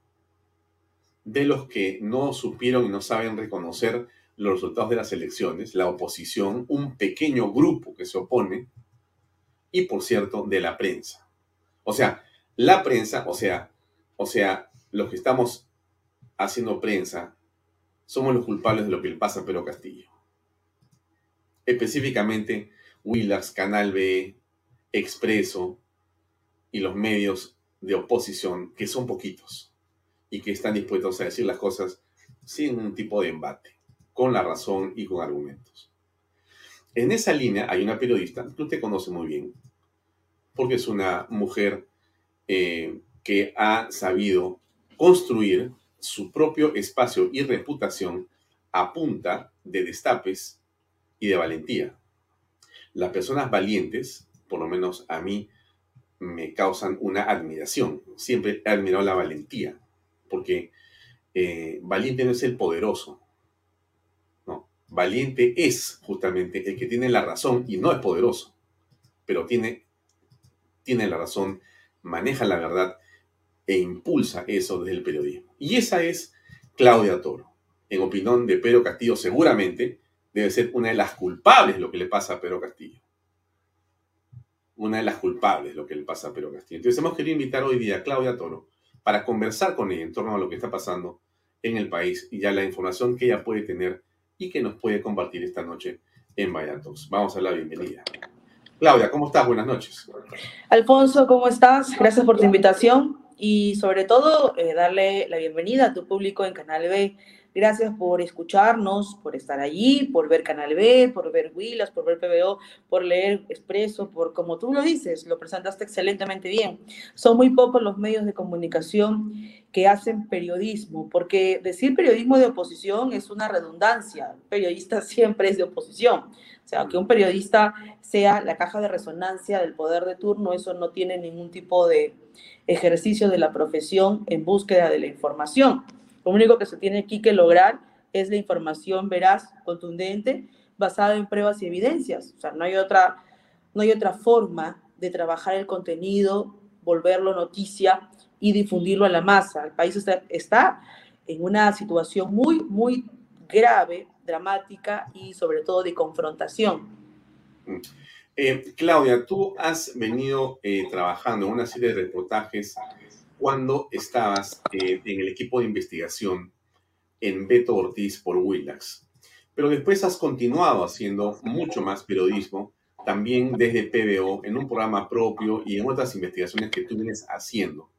de los que no supieron y no saben reconocer los resultados de las elecciones, la oposición, un pequeño grupo que se opone, y por cierto, de la prensa. O sea, la prensa, o sea, o sea, los que estamos haciendo prensa, somos los culpables de lo que le pasa a Pedro Castillo. Específicamente, Willax, Canal B, Expreso y los medios de oposición, que son poquitos y que están dispuestos a decir las cosas sin un tipo de embate, con la razón y con argumentos. En esa línea hay una periodista que usted conoce muy bien, porque es una mujer eh, que ha sabido construir su propio espacio y reputación a punta de destapes y de valentía. Las personas valientes, por lo menos a mí, me causan una admiración. Siempre he admirado la valentía, porque eh, valiente no es el poderoso. No, valiente es justamente el que tiene la razón y no es poderoso, pero tiene, tiene la razón, maneja la verdad e impulsa eso desde el periodismo. Y esa es Claudia Toro. En opinión de Pedro Castillo, seguramente debe ser una de las culpables lo que le pasa a Pedro Castillo. Una de las culpables lo que le pasa a Pedro Castillo. Entonces hemos querido invitar hoy día a Claudia Toro para conversar con ella en torno a lo que está pasando en el país y ya la información que ella puede tener y que nos puede compartir esta noche en Vallatos. Vamos a la bienvenida. Claudia, ¿cómo estás? Buenas noches. Alfonso, ¿cómo estás? Gracias por tu invitación y sobre todo eh, darle la bienvenida a tu público en Canal B. Gracias por escucharnos, por estar allí, por ver Canal B, por ver Willas, por ver PBO, por leer Expreso, por como tú lo dices, lo presentaste excelentemente bien. Son muy pocos los medios de comunicación que hacen periodismo, porque decir periodismo de oposición es una redundancia. periodista siempre es de oposición. O sea, que un periodista sea la caja de resonancia del poder de turno, eso no tiene ningún tipo de ejercicio de la profesión en búsqueda de la información. Lo único que se tiene aquí que lograr es la información veraz, contundente, basada en pruebas y evidencias. O sea, no hay otra, no hay otra forma de trabajar el contenido, volverlo noticia y difundirlo a la masa. El país está, está en una situación muy, muy grave, dramática y sobre todo de confrontación. Eh, Claudia, tú has venido eh, trabajando en una serie de reportajes cuando estabas eh, en el equipo de investigación en Beto Ortiz por Willax. Pero después has continuado haciendo mucho más periodismo, también desde PBO, en un programa propio y en otras investigaciones que tú vienes haciendo.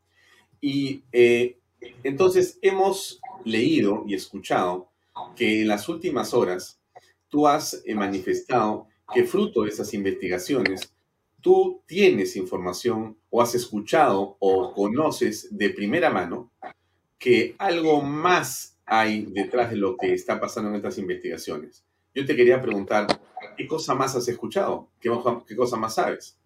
Y eh, entonces hemos leído y escuchado que en las últimas horas tú has eh, manifestado que fruto de esas investigaciones tú tienes información o has escuchado o conoces de primera mano que algo más hay detrás de lo que está pasando en estas investigaciones. Yo te quería preguntar, ¿qué cosa más has escuchado? ¿Qué, cosa más sabes?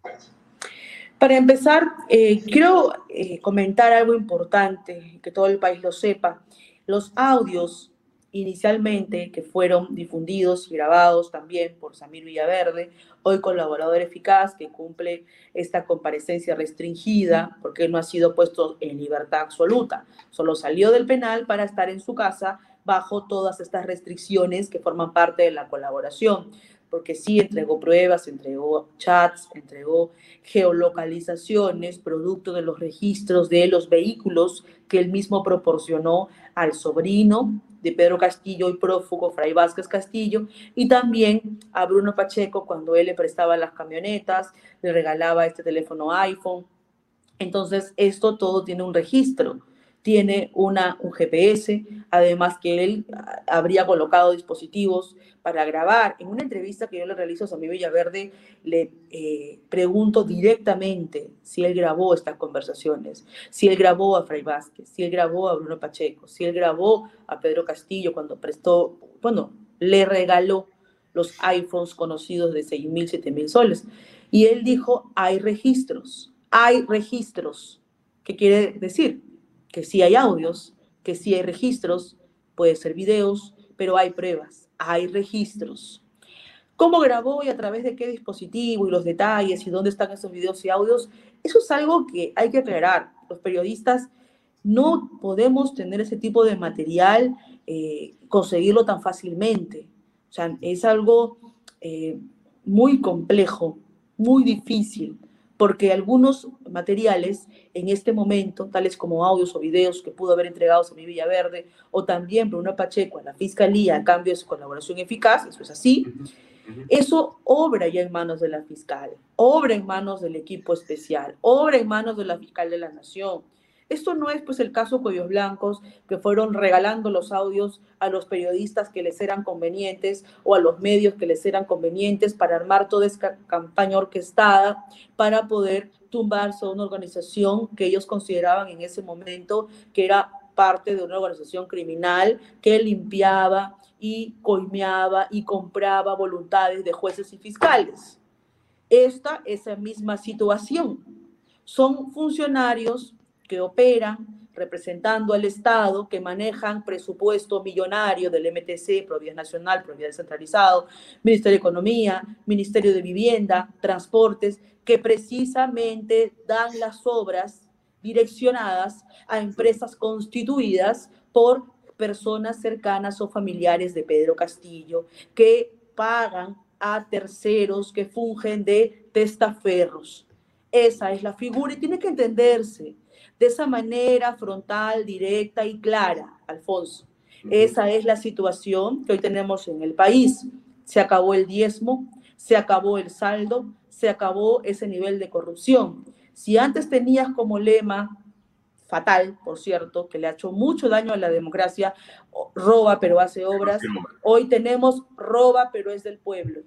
Para empezar, eh, quiero eh, comentar algo importante, que todo el país lo sepa. Los audios inicialmente que fueron difundidos y grabados también por Samir Villaverde, hoy colaborador eficaz que cumple esta comparecencia restringida porque no ha sido puesto en libertad absoluta, solo salió del penal para estar en su casa bajo todas estas restricciones que forman parte de la colaboración porque sí entregó pruebas, entregó chats, entregó geolocalizaciones, producto de los registros de los vehículos que él mismo proporcionó al sobrino de Pedro Castillo y prófugo Fray Vázquez Castillo, y también a Bruno Pacheco cuando él le prestaba las camionetas, le regalaba este teléfono iPhone. Entonces, esto todo tiene un registro tiene una, un GPS, además que él ah, habría colocado dispositivos para grabar. En una entrevista que yo le realizo a Samir Villaverde, le eh, pregunto directamente si él grabó estas conversaciones, si él grabó a Fray Vázquez, si él grabó a Bruno Pacheco, si él grabó a Pedro Castillo cuando prestó, bueno, le regaló los iPhones conocidos de 6 mil, 7 mil soles. Y él dijo, hay registros, hay registros. ¿Qué quiere decir? que sí hay audios, que sí hay registros, puede ser videos, pero hay pruebas, hay registros. ¿Cómo grabó y a través de qué dispositivo y los detalles y dónde están esos videos y audios? Eso es algo que hay que aclarar. Los periodistas no podemos tener ese tipo de material, eh, conseguirlo tan fácilmente. O sea, es algo eh, muy complejo, muy difícil porque algunos materiales en este momento, tales como audios o videos que pudo haber entregado a mi Villaverde, o también Bruno Pacheco a la Fiscalía a cambio de su colaboración eficaz, eso es así, eso obra ya en manos de la fiscal, obra en manos del equipo especial, obra en manos de la fiscal de la Nación, esto no es pues el caso Cuellos Blancos, que fueron regalando los audios a los periodistas que les eran convenientes o a los medios que les eran convenientes para armar toda esta campaña orquestada para poder tumbarse a una organización que ellos consideraban en ese momento que era parte de una organización criminal que limpiaba y coimeaba y compraba voluntades de jueces y fiscales. Esta es la misma situación son funcionarios que operan representando al Estado, que manejan presupuesto millonario del MTC, Propiedad Nacional, Propiedad Descentralizado, Ministerio de Economía, Ministerio de Vivienda, Transportes, que precisamente dan las obras direccionadas a empresas constituidas por personas cercanas o familiares de Pedro Castillo, que pagan a terceros que fungen de testaferros. Esa es la figura y tiene que entenderse de esa manera frontal, directa y clara, Alfonso. Esa es la situación que hoy tenemos en el país. Se acabó el diezmo, se acabó el saldo, se acabó ese nivel de corrupción. Si antes tenías como lema fatal, por cierto, que le ha hecho mucho daño a la democracia, roba pero hace obras, hoy tenemos roba pero es del pueblo,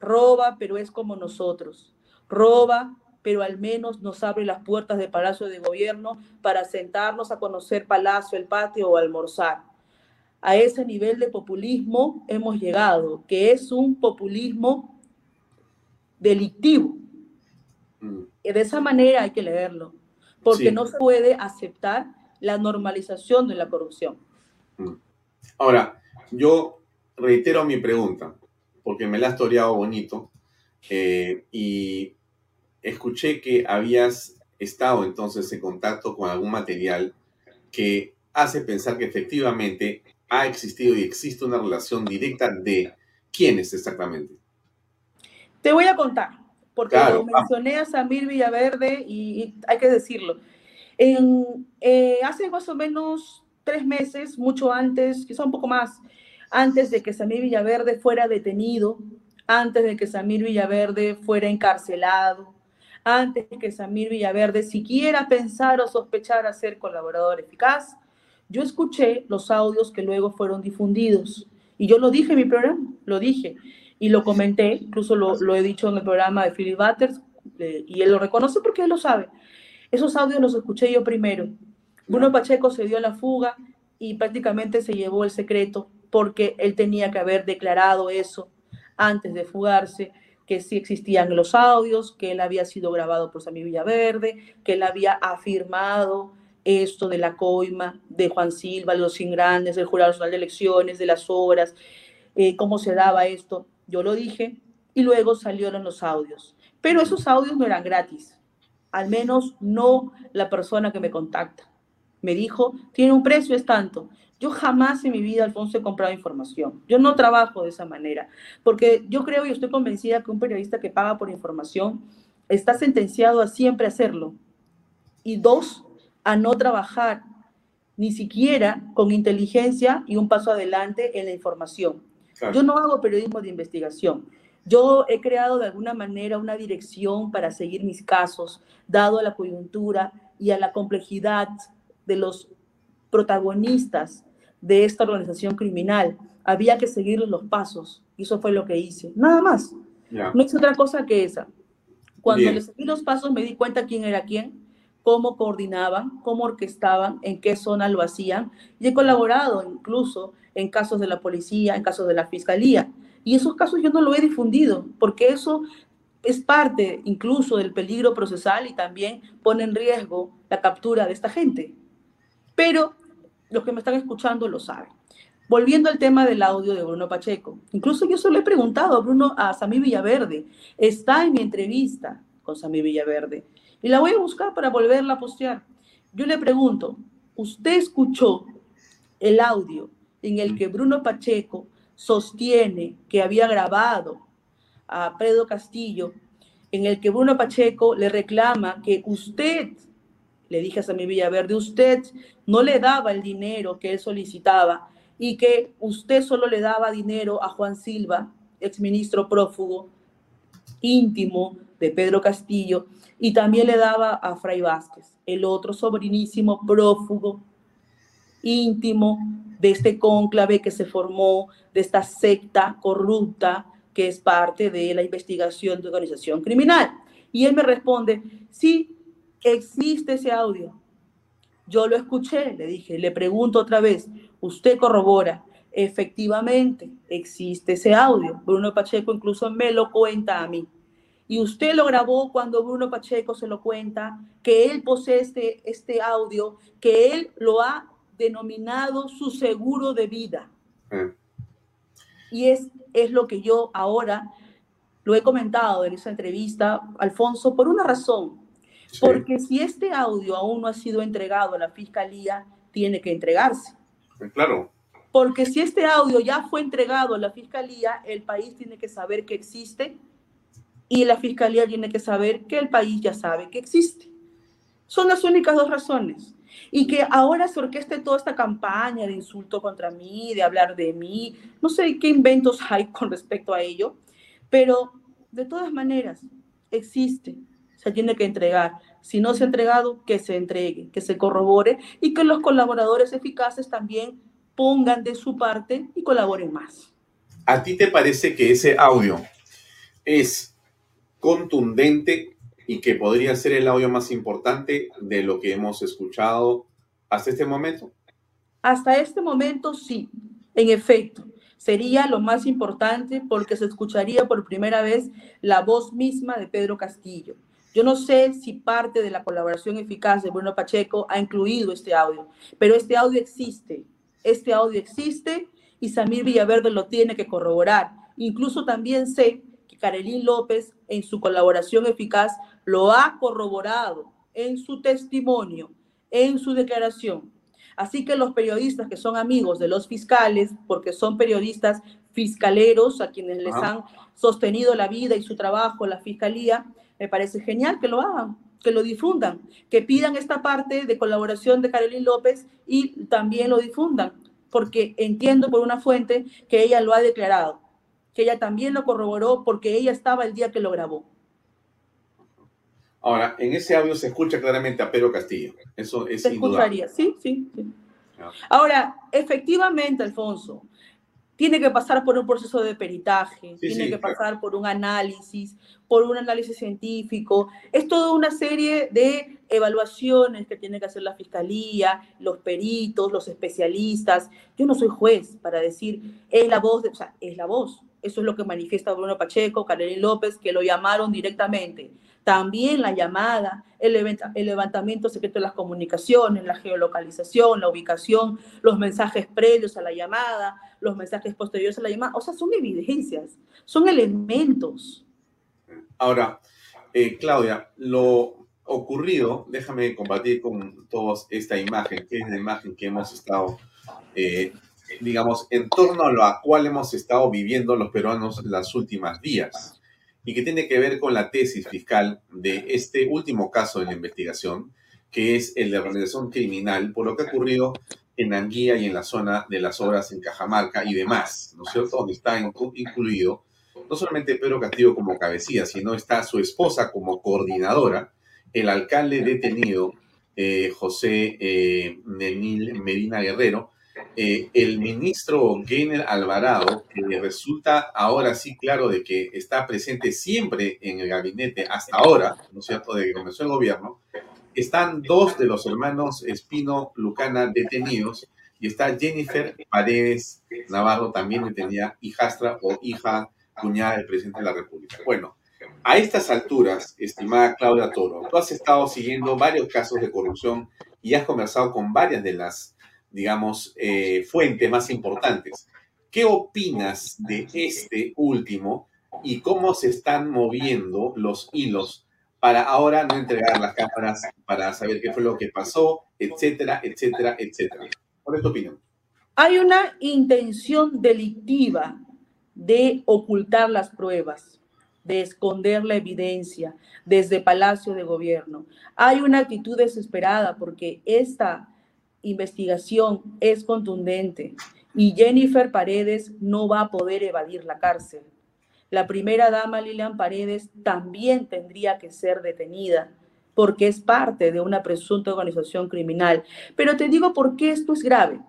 roba pero es como nosotros, roba pero al menos nos abre las puertas de Palacio de Gobierno para sentarnos a conocer Palacio, el patio o almorzar. A ese nivel de populismo hemos llegado, que es un populismo delictivo. Mm. De esa manera hay que leerlo, porque no se puede aceptar la normalización de la corrupción. Mm. Ahora, yo reitero mi pregunta, porque me la has toreado bonito, eh, y escuché que habías estado entonces en contacto con algún material que hace pensar que efectivamente ha existido y existe una relación directa de quiénes exactamente. Te voy a contar, porque lo mencioné a Samir Villaverde y, hay que decirlo. En, eh, hace más o menos tres meses, mucho antes, quizá un poco más, antes de que Samir Villaverde fuera detenido, antes de que Samir Villaverde fuera encarcelado, antes que Samir Villaverde siquiera pensar o sospechar a ser colaborador eficaz, yo escuché los audios que luego fueron difundidos. Y yo lo dije en mi programa, lo dije. Y lo comenté, incluso lo, he dicho en el programa de Philip Butters, eh, y él lo reconoce porque él lo sabe. Esos audios los escuché yo primero. Bruno Pacheco se dio la fuga y prácticamente se llevó el secreto porque él tenía que haber declarado eso antes de fugarse que sí existían los audios, que él había sido grabado por Sammy Villaverde, que él había afirmado esto de la coima de Juan Silva, los grandes, del Jurado Nacional de Elecciones, de las obras, eh, cómo se daba esto. Yo lo dije y luego salieron los audios. Pero esos audios no eran gratis, al menos no la persona que me contacta. Me dijo, tiene un precio, es tanto. Yo jamás en mi vida, Alfonso, he comprado información. Yo no trabajo de esa manera, porque yo creo y estoy convencida que un periodista que paga por información está sentenciado a siempre hacerlo. Y dos, a no trabajar ni siquiera con inteligencia y un paso adelante en la información. Yo no hago periodismo de investigación. Yo he creado de alguna manera una dirección para seguir mis casos, dado a la coyuntura y a la complejidad de los protagonistas de esta organización criminal. Había que seguir los pasos y eso fue lo que hice. Nada más. No es otra cosa que esa. Cuando le seguí los pasos me di cuenta quién era quién, cómo coordinaban, cómo orquestaban, en qué zona lo hacían y he colaborado incluso en casos de la policía, en casos de la fiscalía. Y esos casos yo no lo he difundido porque eso es parte incluso del peligro procesal y también pone en riesgo la captura de esta gente pero los que me están escuchando lo saben. Volviendo al tema del audio de Bruno Pacheco, incluso yo solo he preguntado a Bruno, a Samí Villaverde, está en mi entrevista con Samí Villaverde, y la voy a buscar para volverla a postear. Yo le pregunto, ¿usted escuchó el audio en el que Bruno Pacheco sostiene que había grabado a Pedro Castillo, en el que Bruno Pacheco le reclama que usted le dije a Sammy Villaverde, usted no le daba el dinero que él solicitaba y que usted solo le daba dinero a Juan Silva, exministro prófugo, íntimo de Pedro Castillo, y también le daba a Fray Vázquez, el otro sobrinísimo prófugo, íntimo de este cónclave que se formó, de esta secta corrupta que es parte de la investigación de organización criminal. Y él me responde, sí, existe ese audio. Yo lo escuché, le dije, le pregunto otra vez, usted corrobora, efectivamente existe ese audio. Bruno Pacheco incluso me lo cuenta a mí. y usted lo grabó cuando Bruno Pacheco se lo cuenta, que él posee este, este audio, que él lo ha denominado su seguro de vida. Mm. Y es, es lo que yo ahora lo he comentado en esa entrevista, Alfonso, por una razón. Porque si este audio aún no ha sido entregado a la fiscalía, tiene que entregarse. Claro. Porque si este audio ya fue entregado a la fiscalía, el país tiene que saber que existe y la fiscalía tiene que saber que el país ya sabe que existe. Son las únicas dos razones. Y que ahora se orqueste toda esta campaña de insulto contra mí, de hablar de mí, no sé qué inventos hay con respecto a ello, pero de todas maneras existe, se tiene que entregar. Si no se ha entregado, que se entregue, que se corrobore y que los colaboradores eficaces también pongan de su parte y colaboren más. ¿A ti te parece que ese audio es contundente y que podría ser el audio más importante de lo que hemos escuchado hasta este momento? Hasta este momento sí, en efecto. Sería lo más importante porque se escucharía por primera vez la voz misma de Pedro Castillo. Yo no sé si parte de la colaboración eficaz de Bruno Pacheco ha incluido este audio, pero este audio existe. Este audio existe y Samir Villaverde lo tiene que corroborar. Incluso también sé Karelín López, en su colaboración eficaz, lo ha corroborado en su testimonio, en su declaración. Así que los periodistas que son amigos de los fiscales, porque son periodistas fiscaleros a quienes les han sostenido la vida y su trabajo, la fiscalía, me parece genial que lo hagan, que lo difundan, que pidan esta parte de colaboración de Carolina López y también lo difundan, porque entiendo por una fuente que ella lo ha declarado que ella también lo corroboró porque ella estaba el día que lo grabó. Ahora, en ese audio se escucha claramente a Pedro Castillo. Eso es Se escucharía, sí, sí, sí. Ahora, efectivamente, Alfonso, tiene que pasar por un proceso de peritaje, tiene que pasar por un análisis, por un análisis científico. Es toda una serie de evaluaciones que tiene que hacer la fiscalía, los peritos, los especialistas. Yo no soy juez para decir, es la voz, de, o sea, es la voz. Eso es lo que manifiesta Bruno Pacheco, Carolina López, que lo llamaron directamente. También la llamada, el, levantamiento secreto de las comunicaciones, la geolocalización, la ubicación, los mensajes previos a la llamada, los mensajes posteriores a la llamada. O sea, son evidencias, son elementos. Ahora, eh, Claudia, lo ocurrido, déjame compartir con todos esta imagen, que es la imagen que hemos estado eh, digamos, en torno a lo cual hemos estado viviendo los peruanos las últimas días y que tiene que ver con la tesis fiscal de este último caso de la investigación, que es el de organización criminal por lo que ha ocurrido en Anguía y en la zona de las obras en Cajamarca y demás, ¿no es cierto? Donde está incluido no solamente Pedro Castillo como cabecilla, sino está su esposa como coordinadora, el alcalde detenido, eh, José eh, Medina Guerrero, eh, el ministro Gainer Alvarado, que resulta ahora sí claro de que está presente siempre en el gabinete hasta ahora, ¿no es cierto?, de que comenzó el gobierno, están dos de los hermanos Espino Lucana detenidos y está Jennifer Paredes Navarro también detenida, hijastra o hija cuñada del presidente de la República. Bueno, a estas alturas, estimada Claudia Toro, tú has estado siguiendo varios casos de corrupción y has conversado con varias de las digamos, eh, fuentes más importantes. ¿Qué opinas de este último y cómo se están moviendo los hilos para ahora no entregar las cámaras, para saber qué fue lo que pasó, etcétera, etcétera, etcétera? ¿Cuál es tu opinión? Hay una intención delictiva de ocultar las pruebas, de esconder la evidencia desde Palacio de Gobierno. Hay una actitud desesperada porque esta investigación es contundente y Jennifer Paredes no va a poder evadir la cárcel. La primera dama Lilian Paredes también tendría que ser detenida porque es parte de una presunta organización criminal. Pero te digo por qué esto es grave.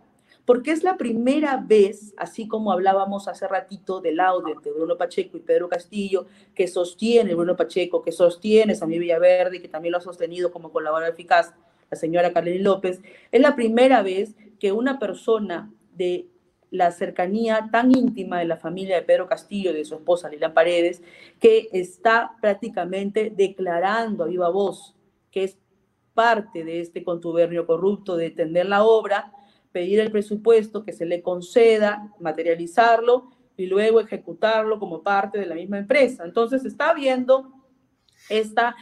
Porque es la primera vez, así como hablábamos hace ratito del audio de Bruno Pacheco y Pedro Castillo, que sostiene Bruno Pacheco, que sostiene Samir Villaverde que también lo ha sostenido como colaborador eficaz la señora Carlene López, es la primera vez que una persona de la cercanía tan íntima de la familia de Pedro Castillo de su esposa Lila Paredes, que está prácticamente declarando a viva voz que es parte de este contubernio corrupto de tender la obra, pedir el presupuesto que se le conceda, materializarlo y luego ejecutarlo como parte de la misma empresa. Entonces está viendo esta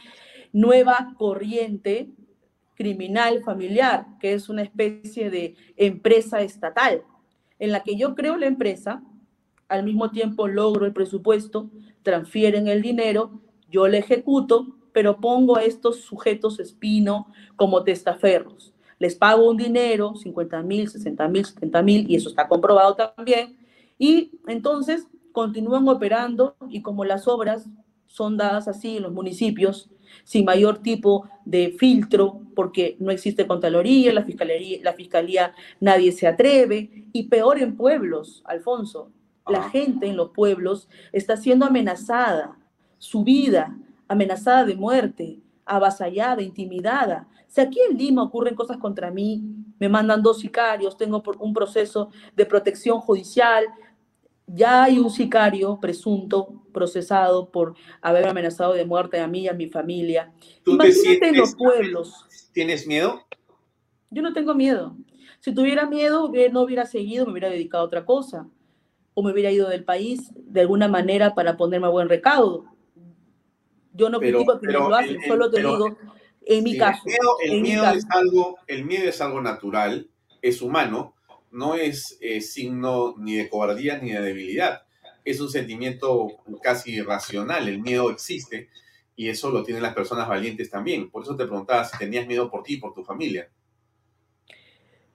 nueva corriente criminal familiar, que es una especie de empresa estatal, en la que yo creo la empresa, al mismo tiempo logro el presupuesto, transfieren el dinero, yo le ejecuto, pero pongo a estos sujetos espino como testaferros. Les pago un dinero, 50 mil, 60 mil, 70 mil, y eso está comprobado también, y entonces continúan operando y como las obras son dadas así en los municipios, sin mayor tipo de filtro, porque no existe Contraloría, la fiscalía, la fiscalía nadie se atreve, y peor en pueblos, Alfonso. La gente en los pueblos está siendo amenazada, su vida amenazada de muerte, avasallada, intimidada. Si aquí en Lima ocurren cosas contra mí, me mandan dos sicarios, tengo un proceso de protección judicial, ya hay un sicario presunto, procesado por haber amenazado de muerte a mí y a mi familia. ¿Tú Imagínate en los pueblos. ¿Tienes miedo? Yo no tengo miedo. Si tuviera miedo, no hubiera seguido, me hubiera dedicado a otra cosa. O me hubiera ido del país de alguna manera para ponerme a buen recaudo. Yo no critico a quienes lo hacen, solo te digo, en mi caso. El miedo, es algo, el miedo es algo natural, es humano, no es eh, signo ni de cobardía ni de debilidad. Es un sentimiento casi irracional. El miedo existe y eso lo tienen las personas valientes también. Por eso te preguntaba si tenías miedo por ti y por tu familia.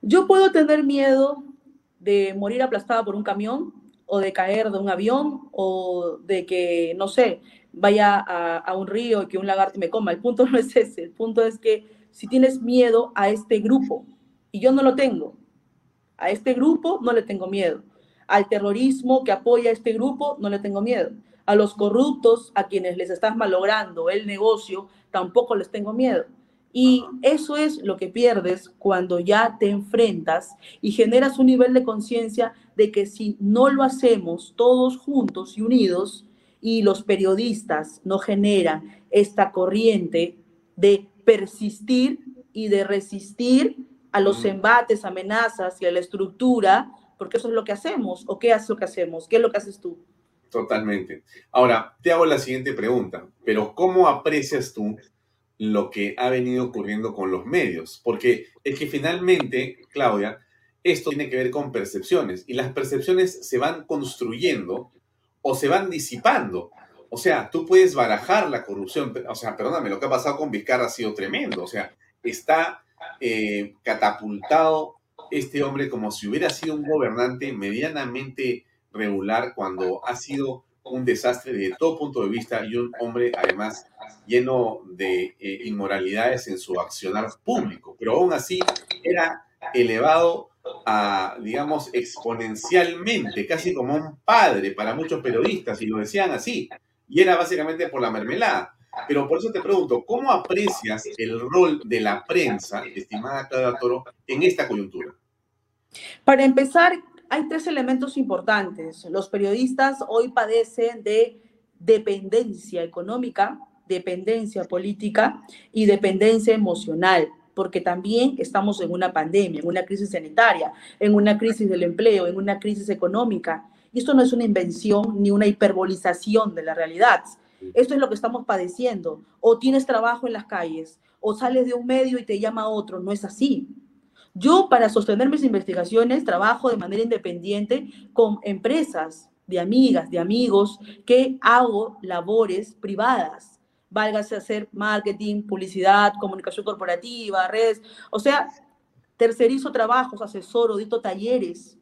Yo puedo tener miedo de morir aplastada por un camión o de caer de un avión o de que, no sé, vaya a, a un río y que un lagarto me coma. El punto no es ese. El punto es que si tienes miedo a este grupo, y yo no lo tengo, a este grupo no le tengo miedo. Al terrorismo que apoya a este grupo no le tengo miedo. A los corruptos, a quienes les estás malogrando el negocio, tampoco les tengo miedo. Y eso es lo que pierdes cuando ya te enfrentas y generas un nivel de conciencia de que si no lo hacemos todos juntos y unidos y los periodistas no generan esta corriente de persistir y de resistir, a los embates, amenazas y a la estructura, porque eso es lo que hacemos. ¿O qué es lo que hacemos? ¿Qué es lo que haces tú? Totalmente. Ahora, te hago la siguiente pregunta, pero ¿cómo aprecias tú lo que ha venido ocurriendo con los medios? Porque es que finalmente, Claudia, esto tiene que ver con percepciones y las percepciones se van construyendo o se van disipando. O sea, tú puedes barajar la corrupción. O sea, perdóname, lo que ha pasado con Vizcarra ha sido tremendo. O sea, está eh, catapultado este hombre como si hubiera sido un gobernante medianamente regular cuando ha sido un desastre de todo punto de vista y un hombre además lleno de eh, inmoralidades en su accionar público, pero aún así era elevado a, digamos, exponencialmente, casi como un padre para muchos periodistas, y lo decían así, y era básicamente por la mermelada. Pero por eso te pregunto, ¿cómo aprecias el rol de la prensa, estimada Clara Toro, en esta coyuntura? Para empezar, hay tres elementos importantes. Los periodistas hoy padecen de dependencia económica, dependencia política y dependencia emocional, porque también estamos en una pandemia, en una crisis sanitaria, en una crisis del empleo, en una crisis económica. Y esto no es una invención ni una hiperbolización de la realidad. Esto es lo que estamos padeciendo. O tienes trabajo en las calles, o sales de un medio y te llama otro. No es así. Yo, para sostener mis investigaciones, trabajo de manera independiente con empresas de amigas, de amigos, que hago labores privadas. Válgase hacer marketing, publicidad, comunicación corporativa, redes. O sea, tercerizo trabajos, asesoro, dito talleres.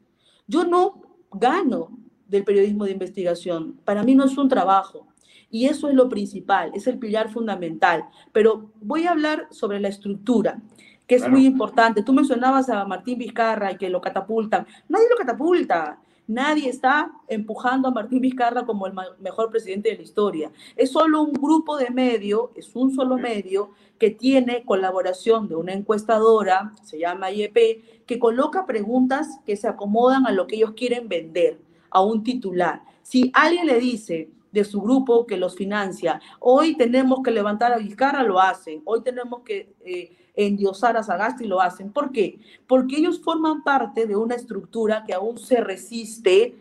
Yo no gano del periodismo de investigación. Para mí no es un trabajo. Y eso es lo principal, es el pilar fundamental. Pero voy a hablar sobre la estructura, que es muy importante. Tú mencionabas a Martín Vizcarra y que lo catapultan. Nadie lo catapulta. Nadie está empujando a Martín Vizcarra como el mejor presidente de la historia. Es solo un grupo de medio, es un solo medio que tiene colaboración de una encuestadora, se llama IEP, que coloca preguntas que se acomodan a lo que ellos quieren vender, a un titular. Si alguien le dice de su grupo que los financia, hoy tenemos que levantar a Vizcarra, lo hacen, hoy tenemos que... Eh, endiosar a Sagasti lo hacen. ¿Por qué? Porque ellos forman parte de una estructura que aún se resiste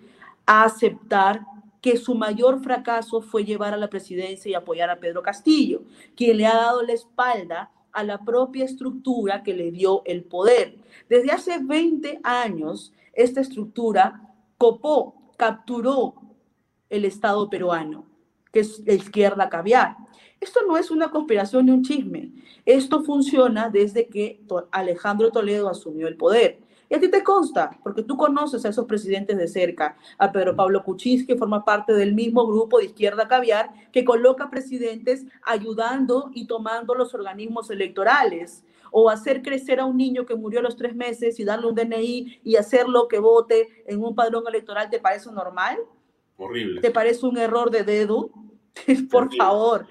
a aceptar que su mayor fracaso fue llevar a la presidencia y apoyar a Pedro Castillo, quien le ha dado la espalda a la propia estructura que le dio el poder. Desde hace 20 años, esta estructura copó, capturó el Estado peruano, que es la izquierda caviar. Esto no es una conspiración ni un chisme. Esto funciona desde que Alejandro Toledo asumió el poder. Y a ti te consta, porque tú conoces a esos presidentes de cerca, a Pedro Pablo Kuczynski, que forma parte del mismo grupo de izquierda caviar, que coloca presidentes ayudando y tomando los organismos electorales, o hacer crecer a un niño que murió a los tres meses y darle un DNI y hacerlo que vote en un padrón electoral, ¿te parece normal? Horrible. ¿Te parece un error de dedo? Por favor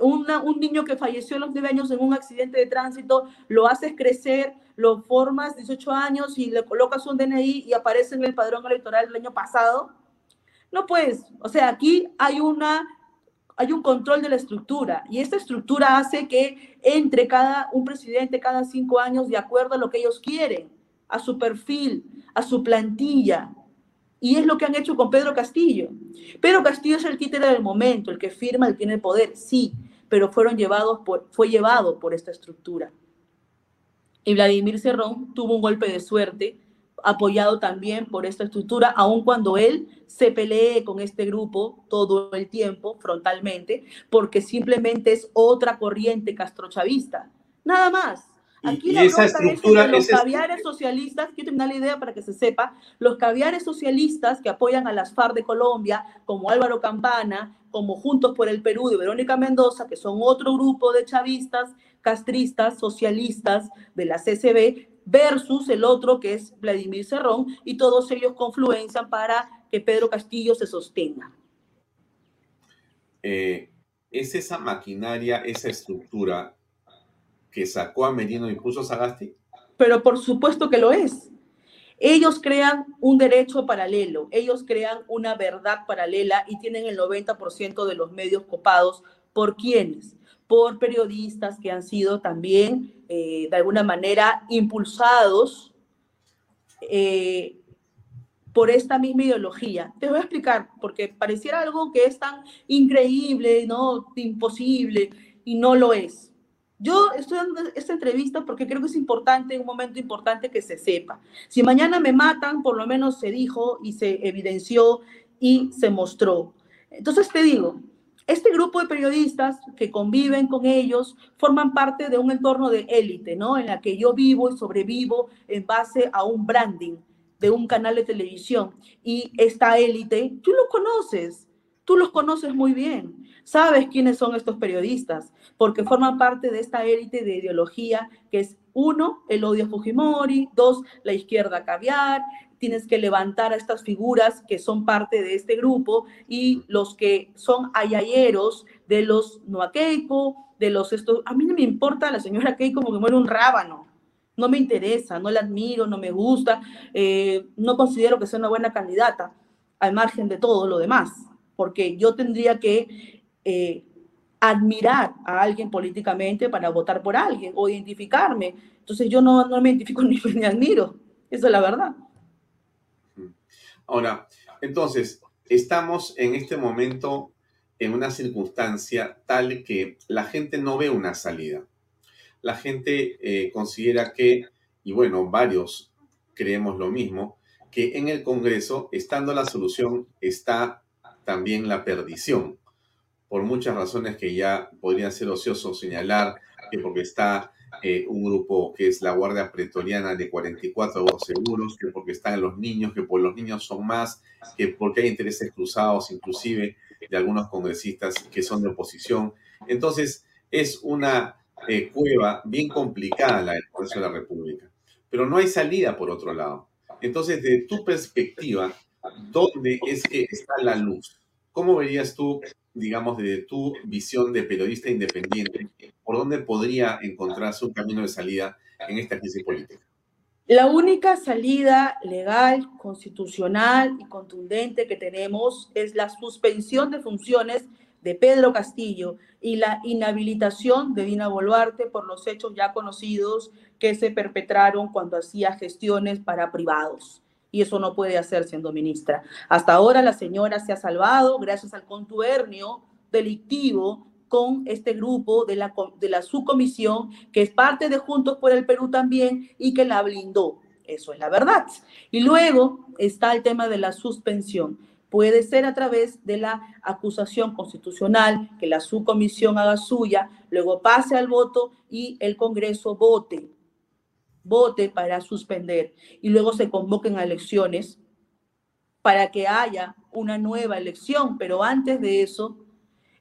un niño que falleció a los 9 años en un accidente de tránsito, lo haces crecer, lo formas 18 años y le colocas un DNI y aparece en el padrón electoral del año pasado. No pues, o sea, aquí hay una hay un control de la estructura y esta estructura hace que entre cada un presidente cada cinco años de acuerdo a lo que ellos quieren, a su perfil, a su plantilla. Y es lo que han hecho con Pedro Castillo. Pedro Castillo es el títere del momento, el que firma, el que tiene el poder, sí, pero fueron llevados por, fue llevado por esta estructura. Y Vladimir Cerrón tuvo un golpe de suerte, apoyado también por esta estructura, aun cuando él se pelee con este grupo todo el tiempo, frontalmente, porque simplemente es otra corriente castrochavista. Nada más. Aquí la esa estructura, es los caviares socialistas, quiero terminar la idea para que se sepa, los caviares socialistas que apoyan a las FARC de Colombia, como Álvaro Campana, como Juntos por el Perú de Verónica Mendoza, que son otro grupo de chavistas, castristas, socialistas de la CCB, versus el otro que es Vladimir Cerrón, y todos ellos confluencian para que Pedro Castillo se sostenga. Eh, ¿Es esa maquinaria, esa estructura que sacó a Merino y puso a Sagasti? Pero por supuesto que lo es. Ellos crean un derecho paralelo, ellos crean una verdad paralela y tienen el 90% de los medios copados. ¿Por quiénes? Por periodistas que han sido también, eh, de alguna manera, impulsados eh, por esta misma ideología. Te voy a explicar, porque pareciera algo que es tan increíble, ¿no? imposible, y no lo es. Yo estoy dando esta entrevista porque creo que es importante, un momento importante que se sepa. Si mañana me matan, por lo menos se dijo y se evidenció y se mostró. Entonces te digo, este grupo de periodistas que conviven con ellos forman parte de un entorno de élite, ¿no? En la que yo vivo y sobrevivo en base a un branding de un canal de televisión. Y esta élite, tú lo conoces, tú los conoces muy bien. Sabes quiénes son estos periodistas, porque forman parte de esta élite de ideología que es, uno, el odio a Fujimori, dos, la izquierda caviar, tienes que levantar a estas figuras que son parte de este grupo y los que son ayayeros de los Noa Keiko, de los estos, a mí no me importa la señora Keiko como que muere un rábano, no me interesa, no la admiro, no me gusta, eh, no considero que sea una buena candidata, al margen de todo lo demás, porque yo tendría que eh, admirar a alguien políticamente para votar por alguien o identificarme. Entonces yo no, no me identifico ni, ni admiro. Esa es la verdad. Ahora, entonces, estamos en este momento en una circunstancia tal que la gente no ve una salida. La gente eh, considera que, y bueno, varios creemos lo mismo, que en el Congreso, estando la solución, está también la perdición por muchas razones que ya podrían ser ocioso señalar, que porque está eh, un grupo que es la Guardia Pretoriana de 44 seguros, que porque están los niños, que por los niños son más, que porque hay intereses cruzados inclusive de algunos congresistas que son de oposición. Entonces, es una eh, cueva bien complicada la del Congreso de la República, pero no hay salida por otro lado. Entonces, de tu perspectiva, ¿dónde es que está la luz? ¿Cómo verías tú, digamos, desde tu visión de periodista independiente, por dónde podría encontrarse un camino de salida en esta crisis política? La única salida legal, constitucional y contundente que tenemos es la suspensión de funciones de Pedro Castillo y la inhabilitación de Dina Boluarte por los hechos ya conocidos que se perpetraron cuando hacía gestiones para privados. Y eso no puede hacer siendo ministra. Hasta ahora la señora se ha salvado gracias al contubernio delictivo con este grupo de la, de la subcomisión, que es parte de Juntos por el Perú también y que la blindó. Eso es la verdad. Y luego está el tema de la suspensión puede ser a través de la acusación constitucional, que la subcomisión haga suya, luego pase al voto y el Congreso vote, vote para suspender y luego se convoquen a elecciones para que haya una nueva elección, pero antes de eso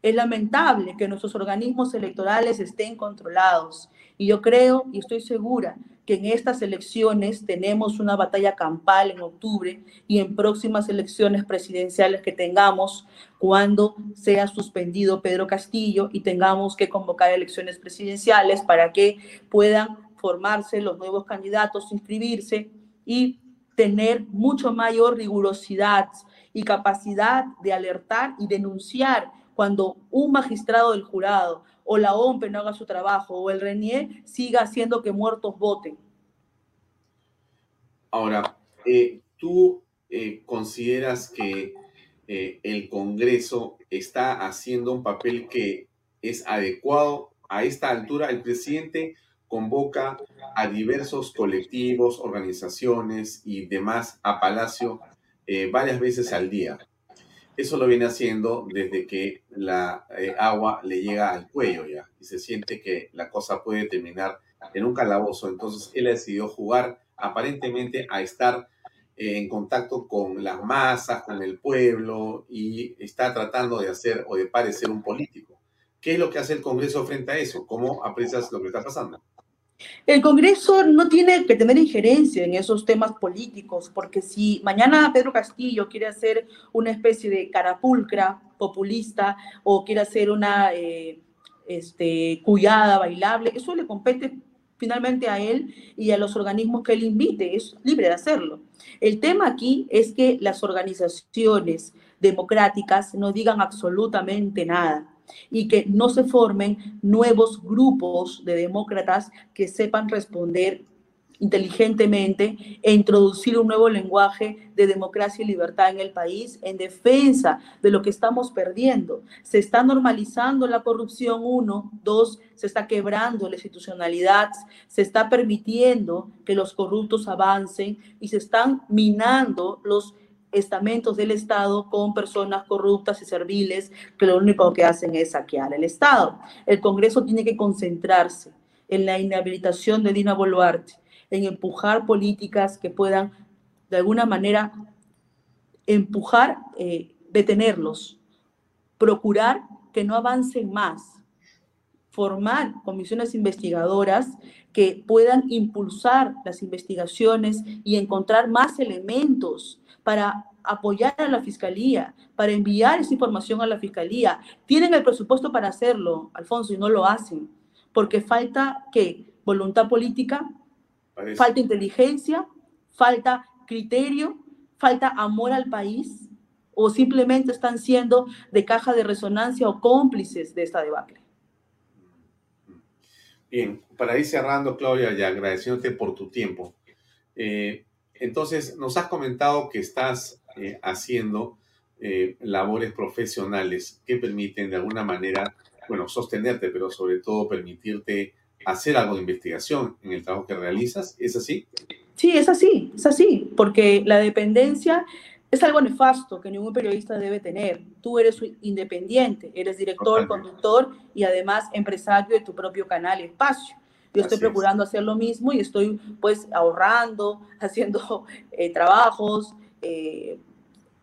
es lamentable que nuestros organismos electorales estén controlados. Y yo creo y estoy segura que en estas elecciones tenemos una batalla campal en octubre y en próximas elecciones presidenciales que tengamos cuando sea suspendido Pedro Castillo y tengamos que convocar elecciones presidenciales para que puedan formarse los nuevos candidatos, inscribirse y tener mucho mayor rigurosidad y capacidad de alertar y denunciar cuando un magistrado del jurado o la OMPE no haga su trabajo, o el RENIE siga haciendo que muertos voten. Ahora, eh, ¿tú eh, consideras que eh, el Congreso está haciendo un papel que es adecuado a esta altura? El presidente convoca a diversos colectivos, organizaciones y demás a Palacio varias veces al día. Eso lo viene haciendo desde que la eh, agua le llega al cuello ya y se siente que la cosa puede terminar en un calabozo. Entonces él ha decidido jugar aparentemente a estar eh, en contacto con las masas, con el pueblo y está tratando de hacer o de parecer un político. ¿Qué es lo que hace el Congreso frente a eso? ¿Cómo aprecias lo que está pasando? El Congreso no tiene que tener injerencia en esos temas políticos, porque si mañana Pedro Castillo quiere hacer una especie de carapulcra populista o quiere hacer una eh, este, cuyada bailable, eso le compete finalmente a él y a los organismos que él invite, es libre de hacerlo. El tema aquí es que las organizaciones democráticas no digan absolutamente nada y que no se formen nuevos grupos de demócratas que sepan responder inteligentemente e introducir un nuevo lenguaje de democracia y libertad en el país en defensa de lo que estamos perdiendo. Se está normalizando la corrupción, uno, dos, se está quebrando la institucionalidad, se está permitiendo que los corruptos avancen y se están minando los estamentos del Estado con personas corruptas y serviles que lo único que hacen es saquear el Estado. El Congreso tiene que concentrarse en la inhabilitación de Dina Boluarte, en empujar políticas que puedan de alguna manera empujar, eh, detenerlos, procurar que no avancen más, formar comisiones investigadoras que puedan impulsar las investigaciones y encontrar más elementos para apoyar a la fiscalía, para enviar esa información a la fiscalía. Tienen el presupuesto para hacerlo, Alfonso, y no lo hacen, porque falta qué? Voluntad política, falta inteligencia, falta criterio, falta amor al país, o simplemente están siendo de caja de resonancia o cómplices de esta debacle. Bien, para ir cerrando, Claudia, y agradeciéndote por tu tiempo. Eh, entonces, nos has comentado que estás eh, haciendo eh, labores profesionales que permiten de alguna manera, bueno, sostenerte, pero sobre todo permitirte hacer algo de investigación en el trabajo que realizas. ¿Es así? Sí, es así, es así, porque la dependencia es algo nefasto que ningún periodista debe tener. Tú eres independiente, eres director, conductor y además empresario de tu propio canal espacio. Yo estoy procurando hacer lo mismo y estoy pues ahorrando, haciendo eh, trabajos, eh,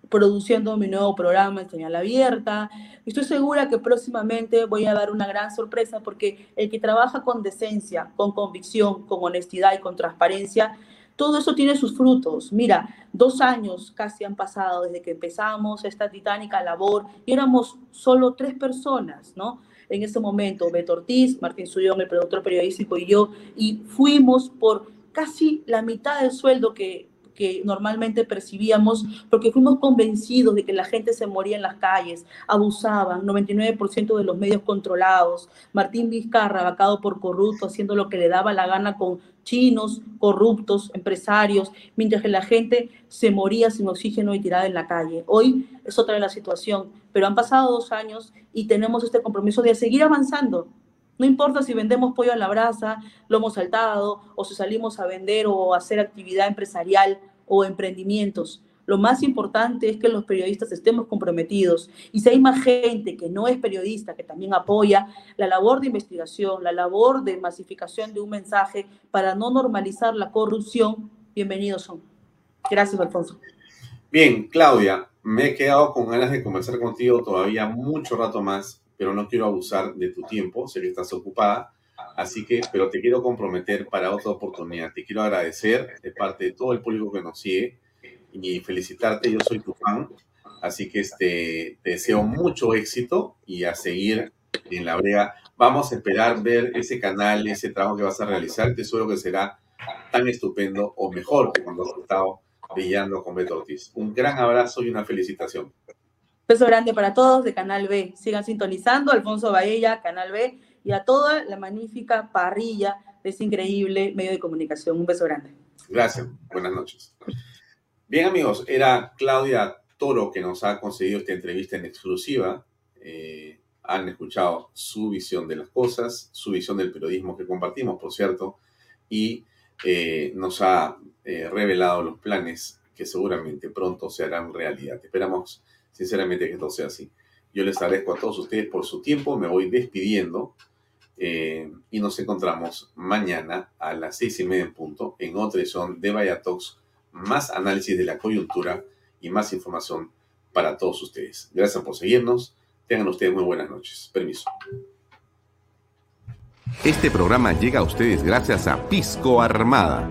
produciendo mi nuevo programa en señal abierta. Estoy segura que próximamente voy a dar una gran sorpresa porque el que trabaja con decencia, con convicción, con honestidad y con transparencia, todo eso tiene sus frutos. Mira, dos años casi han pasado desde que empezamos esta titánica labor y éramos solo tres personas, ¿no? En ese momento, Beto Ortiz, Martín Suyón, el productor periodístico y yo, y fuimos por casi la mitad del sueldo que que normalmente percibíamos, porque fuimos convencidos de que la gente se moría en las calles, abusaban, 99% de los medios controlados, Martín Vizcarra, vacado por corrupto, haciendo lo que le daba la gana con chinos, corruptos, empresarios, mientras que la gente se moría sin oxígeno y tirada en la calle. Hoy es otra la situación, pero han pasado dos años y tenemos este compromiso de seguir avanzando, no importa si vendemos pollo a la brasa, lomo saltado, o si salimos a vender o hacer actividad empresarial o emprendimientos. Lo más importante es que los periodistas estemos comprometidos. Y si hay más gente que no es periodista, que también apoya la labor de investigación, la labor de masificación de un mensaje para no normalizar la corrupción, bienvenidos son. Gracias, Alfonso. Bien, Claudia, me he quedado con ganas de conversar contigo todavía mucho rato más pero no quiero abusar de tu tiempo, sé que estás ocupada, así que, pero te quiero comprometer para otra oportunidad. Te quiero agradecer de parte de todo el público que nos sigue y felicitarte, yo soy tu fan, así que este, te deseo mucho éxito y a seguir en la brega. Vamos a esperar ver ese canal, ese trabajo que vas a realizar, te seguro que será tan estupendo o mejor que cuando has estado brillando con Beto Ortiz. Un gran abrazo y una felicitación. Beso grande para todos de Canal B. Sigan sintonizando, Alfonso Baella, Canal B, y a toda la magnífica parrilla de ese increíble medio de comunicación. Un beso grande. Gracias. Buenas noches. Bien, amigos, era Claudia Toro que nos ha concedido esta entrevista en exclusiva. Eh, han escuchado su visión de las cosas, su visión del periodismo que compartimos, por cierto, y eh, nos ha eh, revelado los planes que seguramente pronto se harán realidad. Esperamos sinceramente que esto sea así. Yo les agradezco a todos ustedes por su tiempo, me voy despidiendo eh, y nos encontramos mañana a las seis y media en punto en otra edición de Vaya Talks, más análisis de la coyuntura y más información para todos ustedes. Gracias por seguirnos, tengan ustedes muy buenas noches. Permiso. Este programa llega a ustedes gracias a Pisco Armada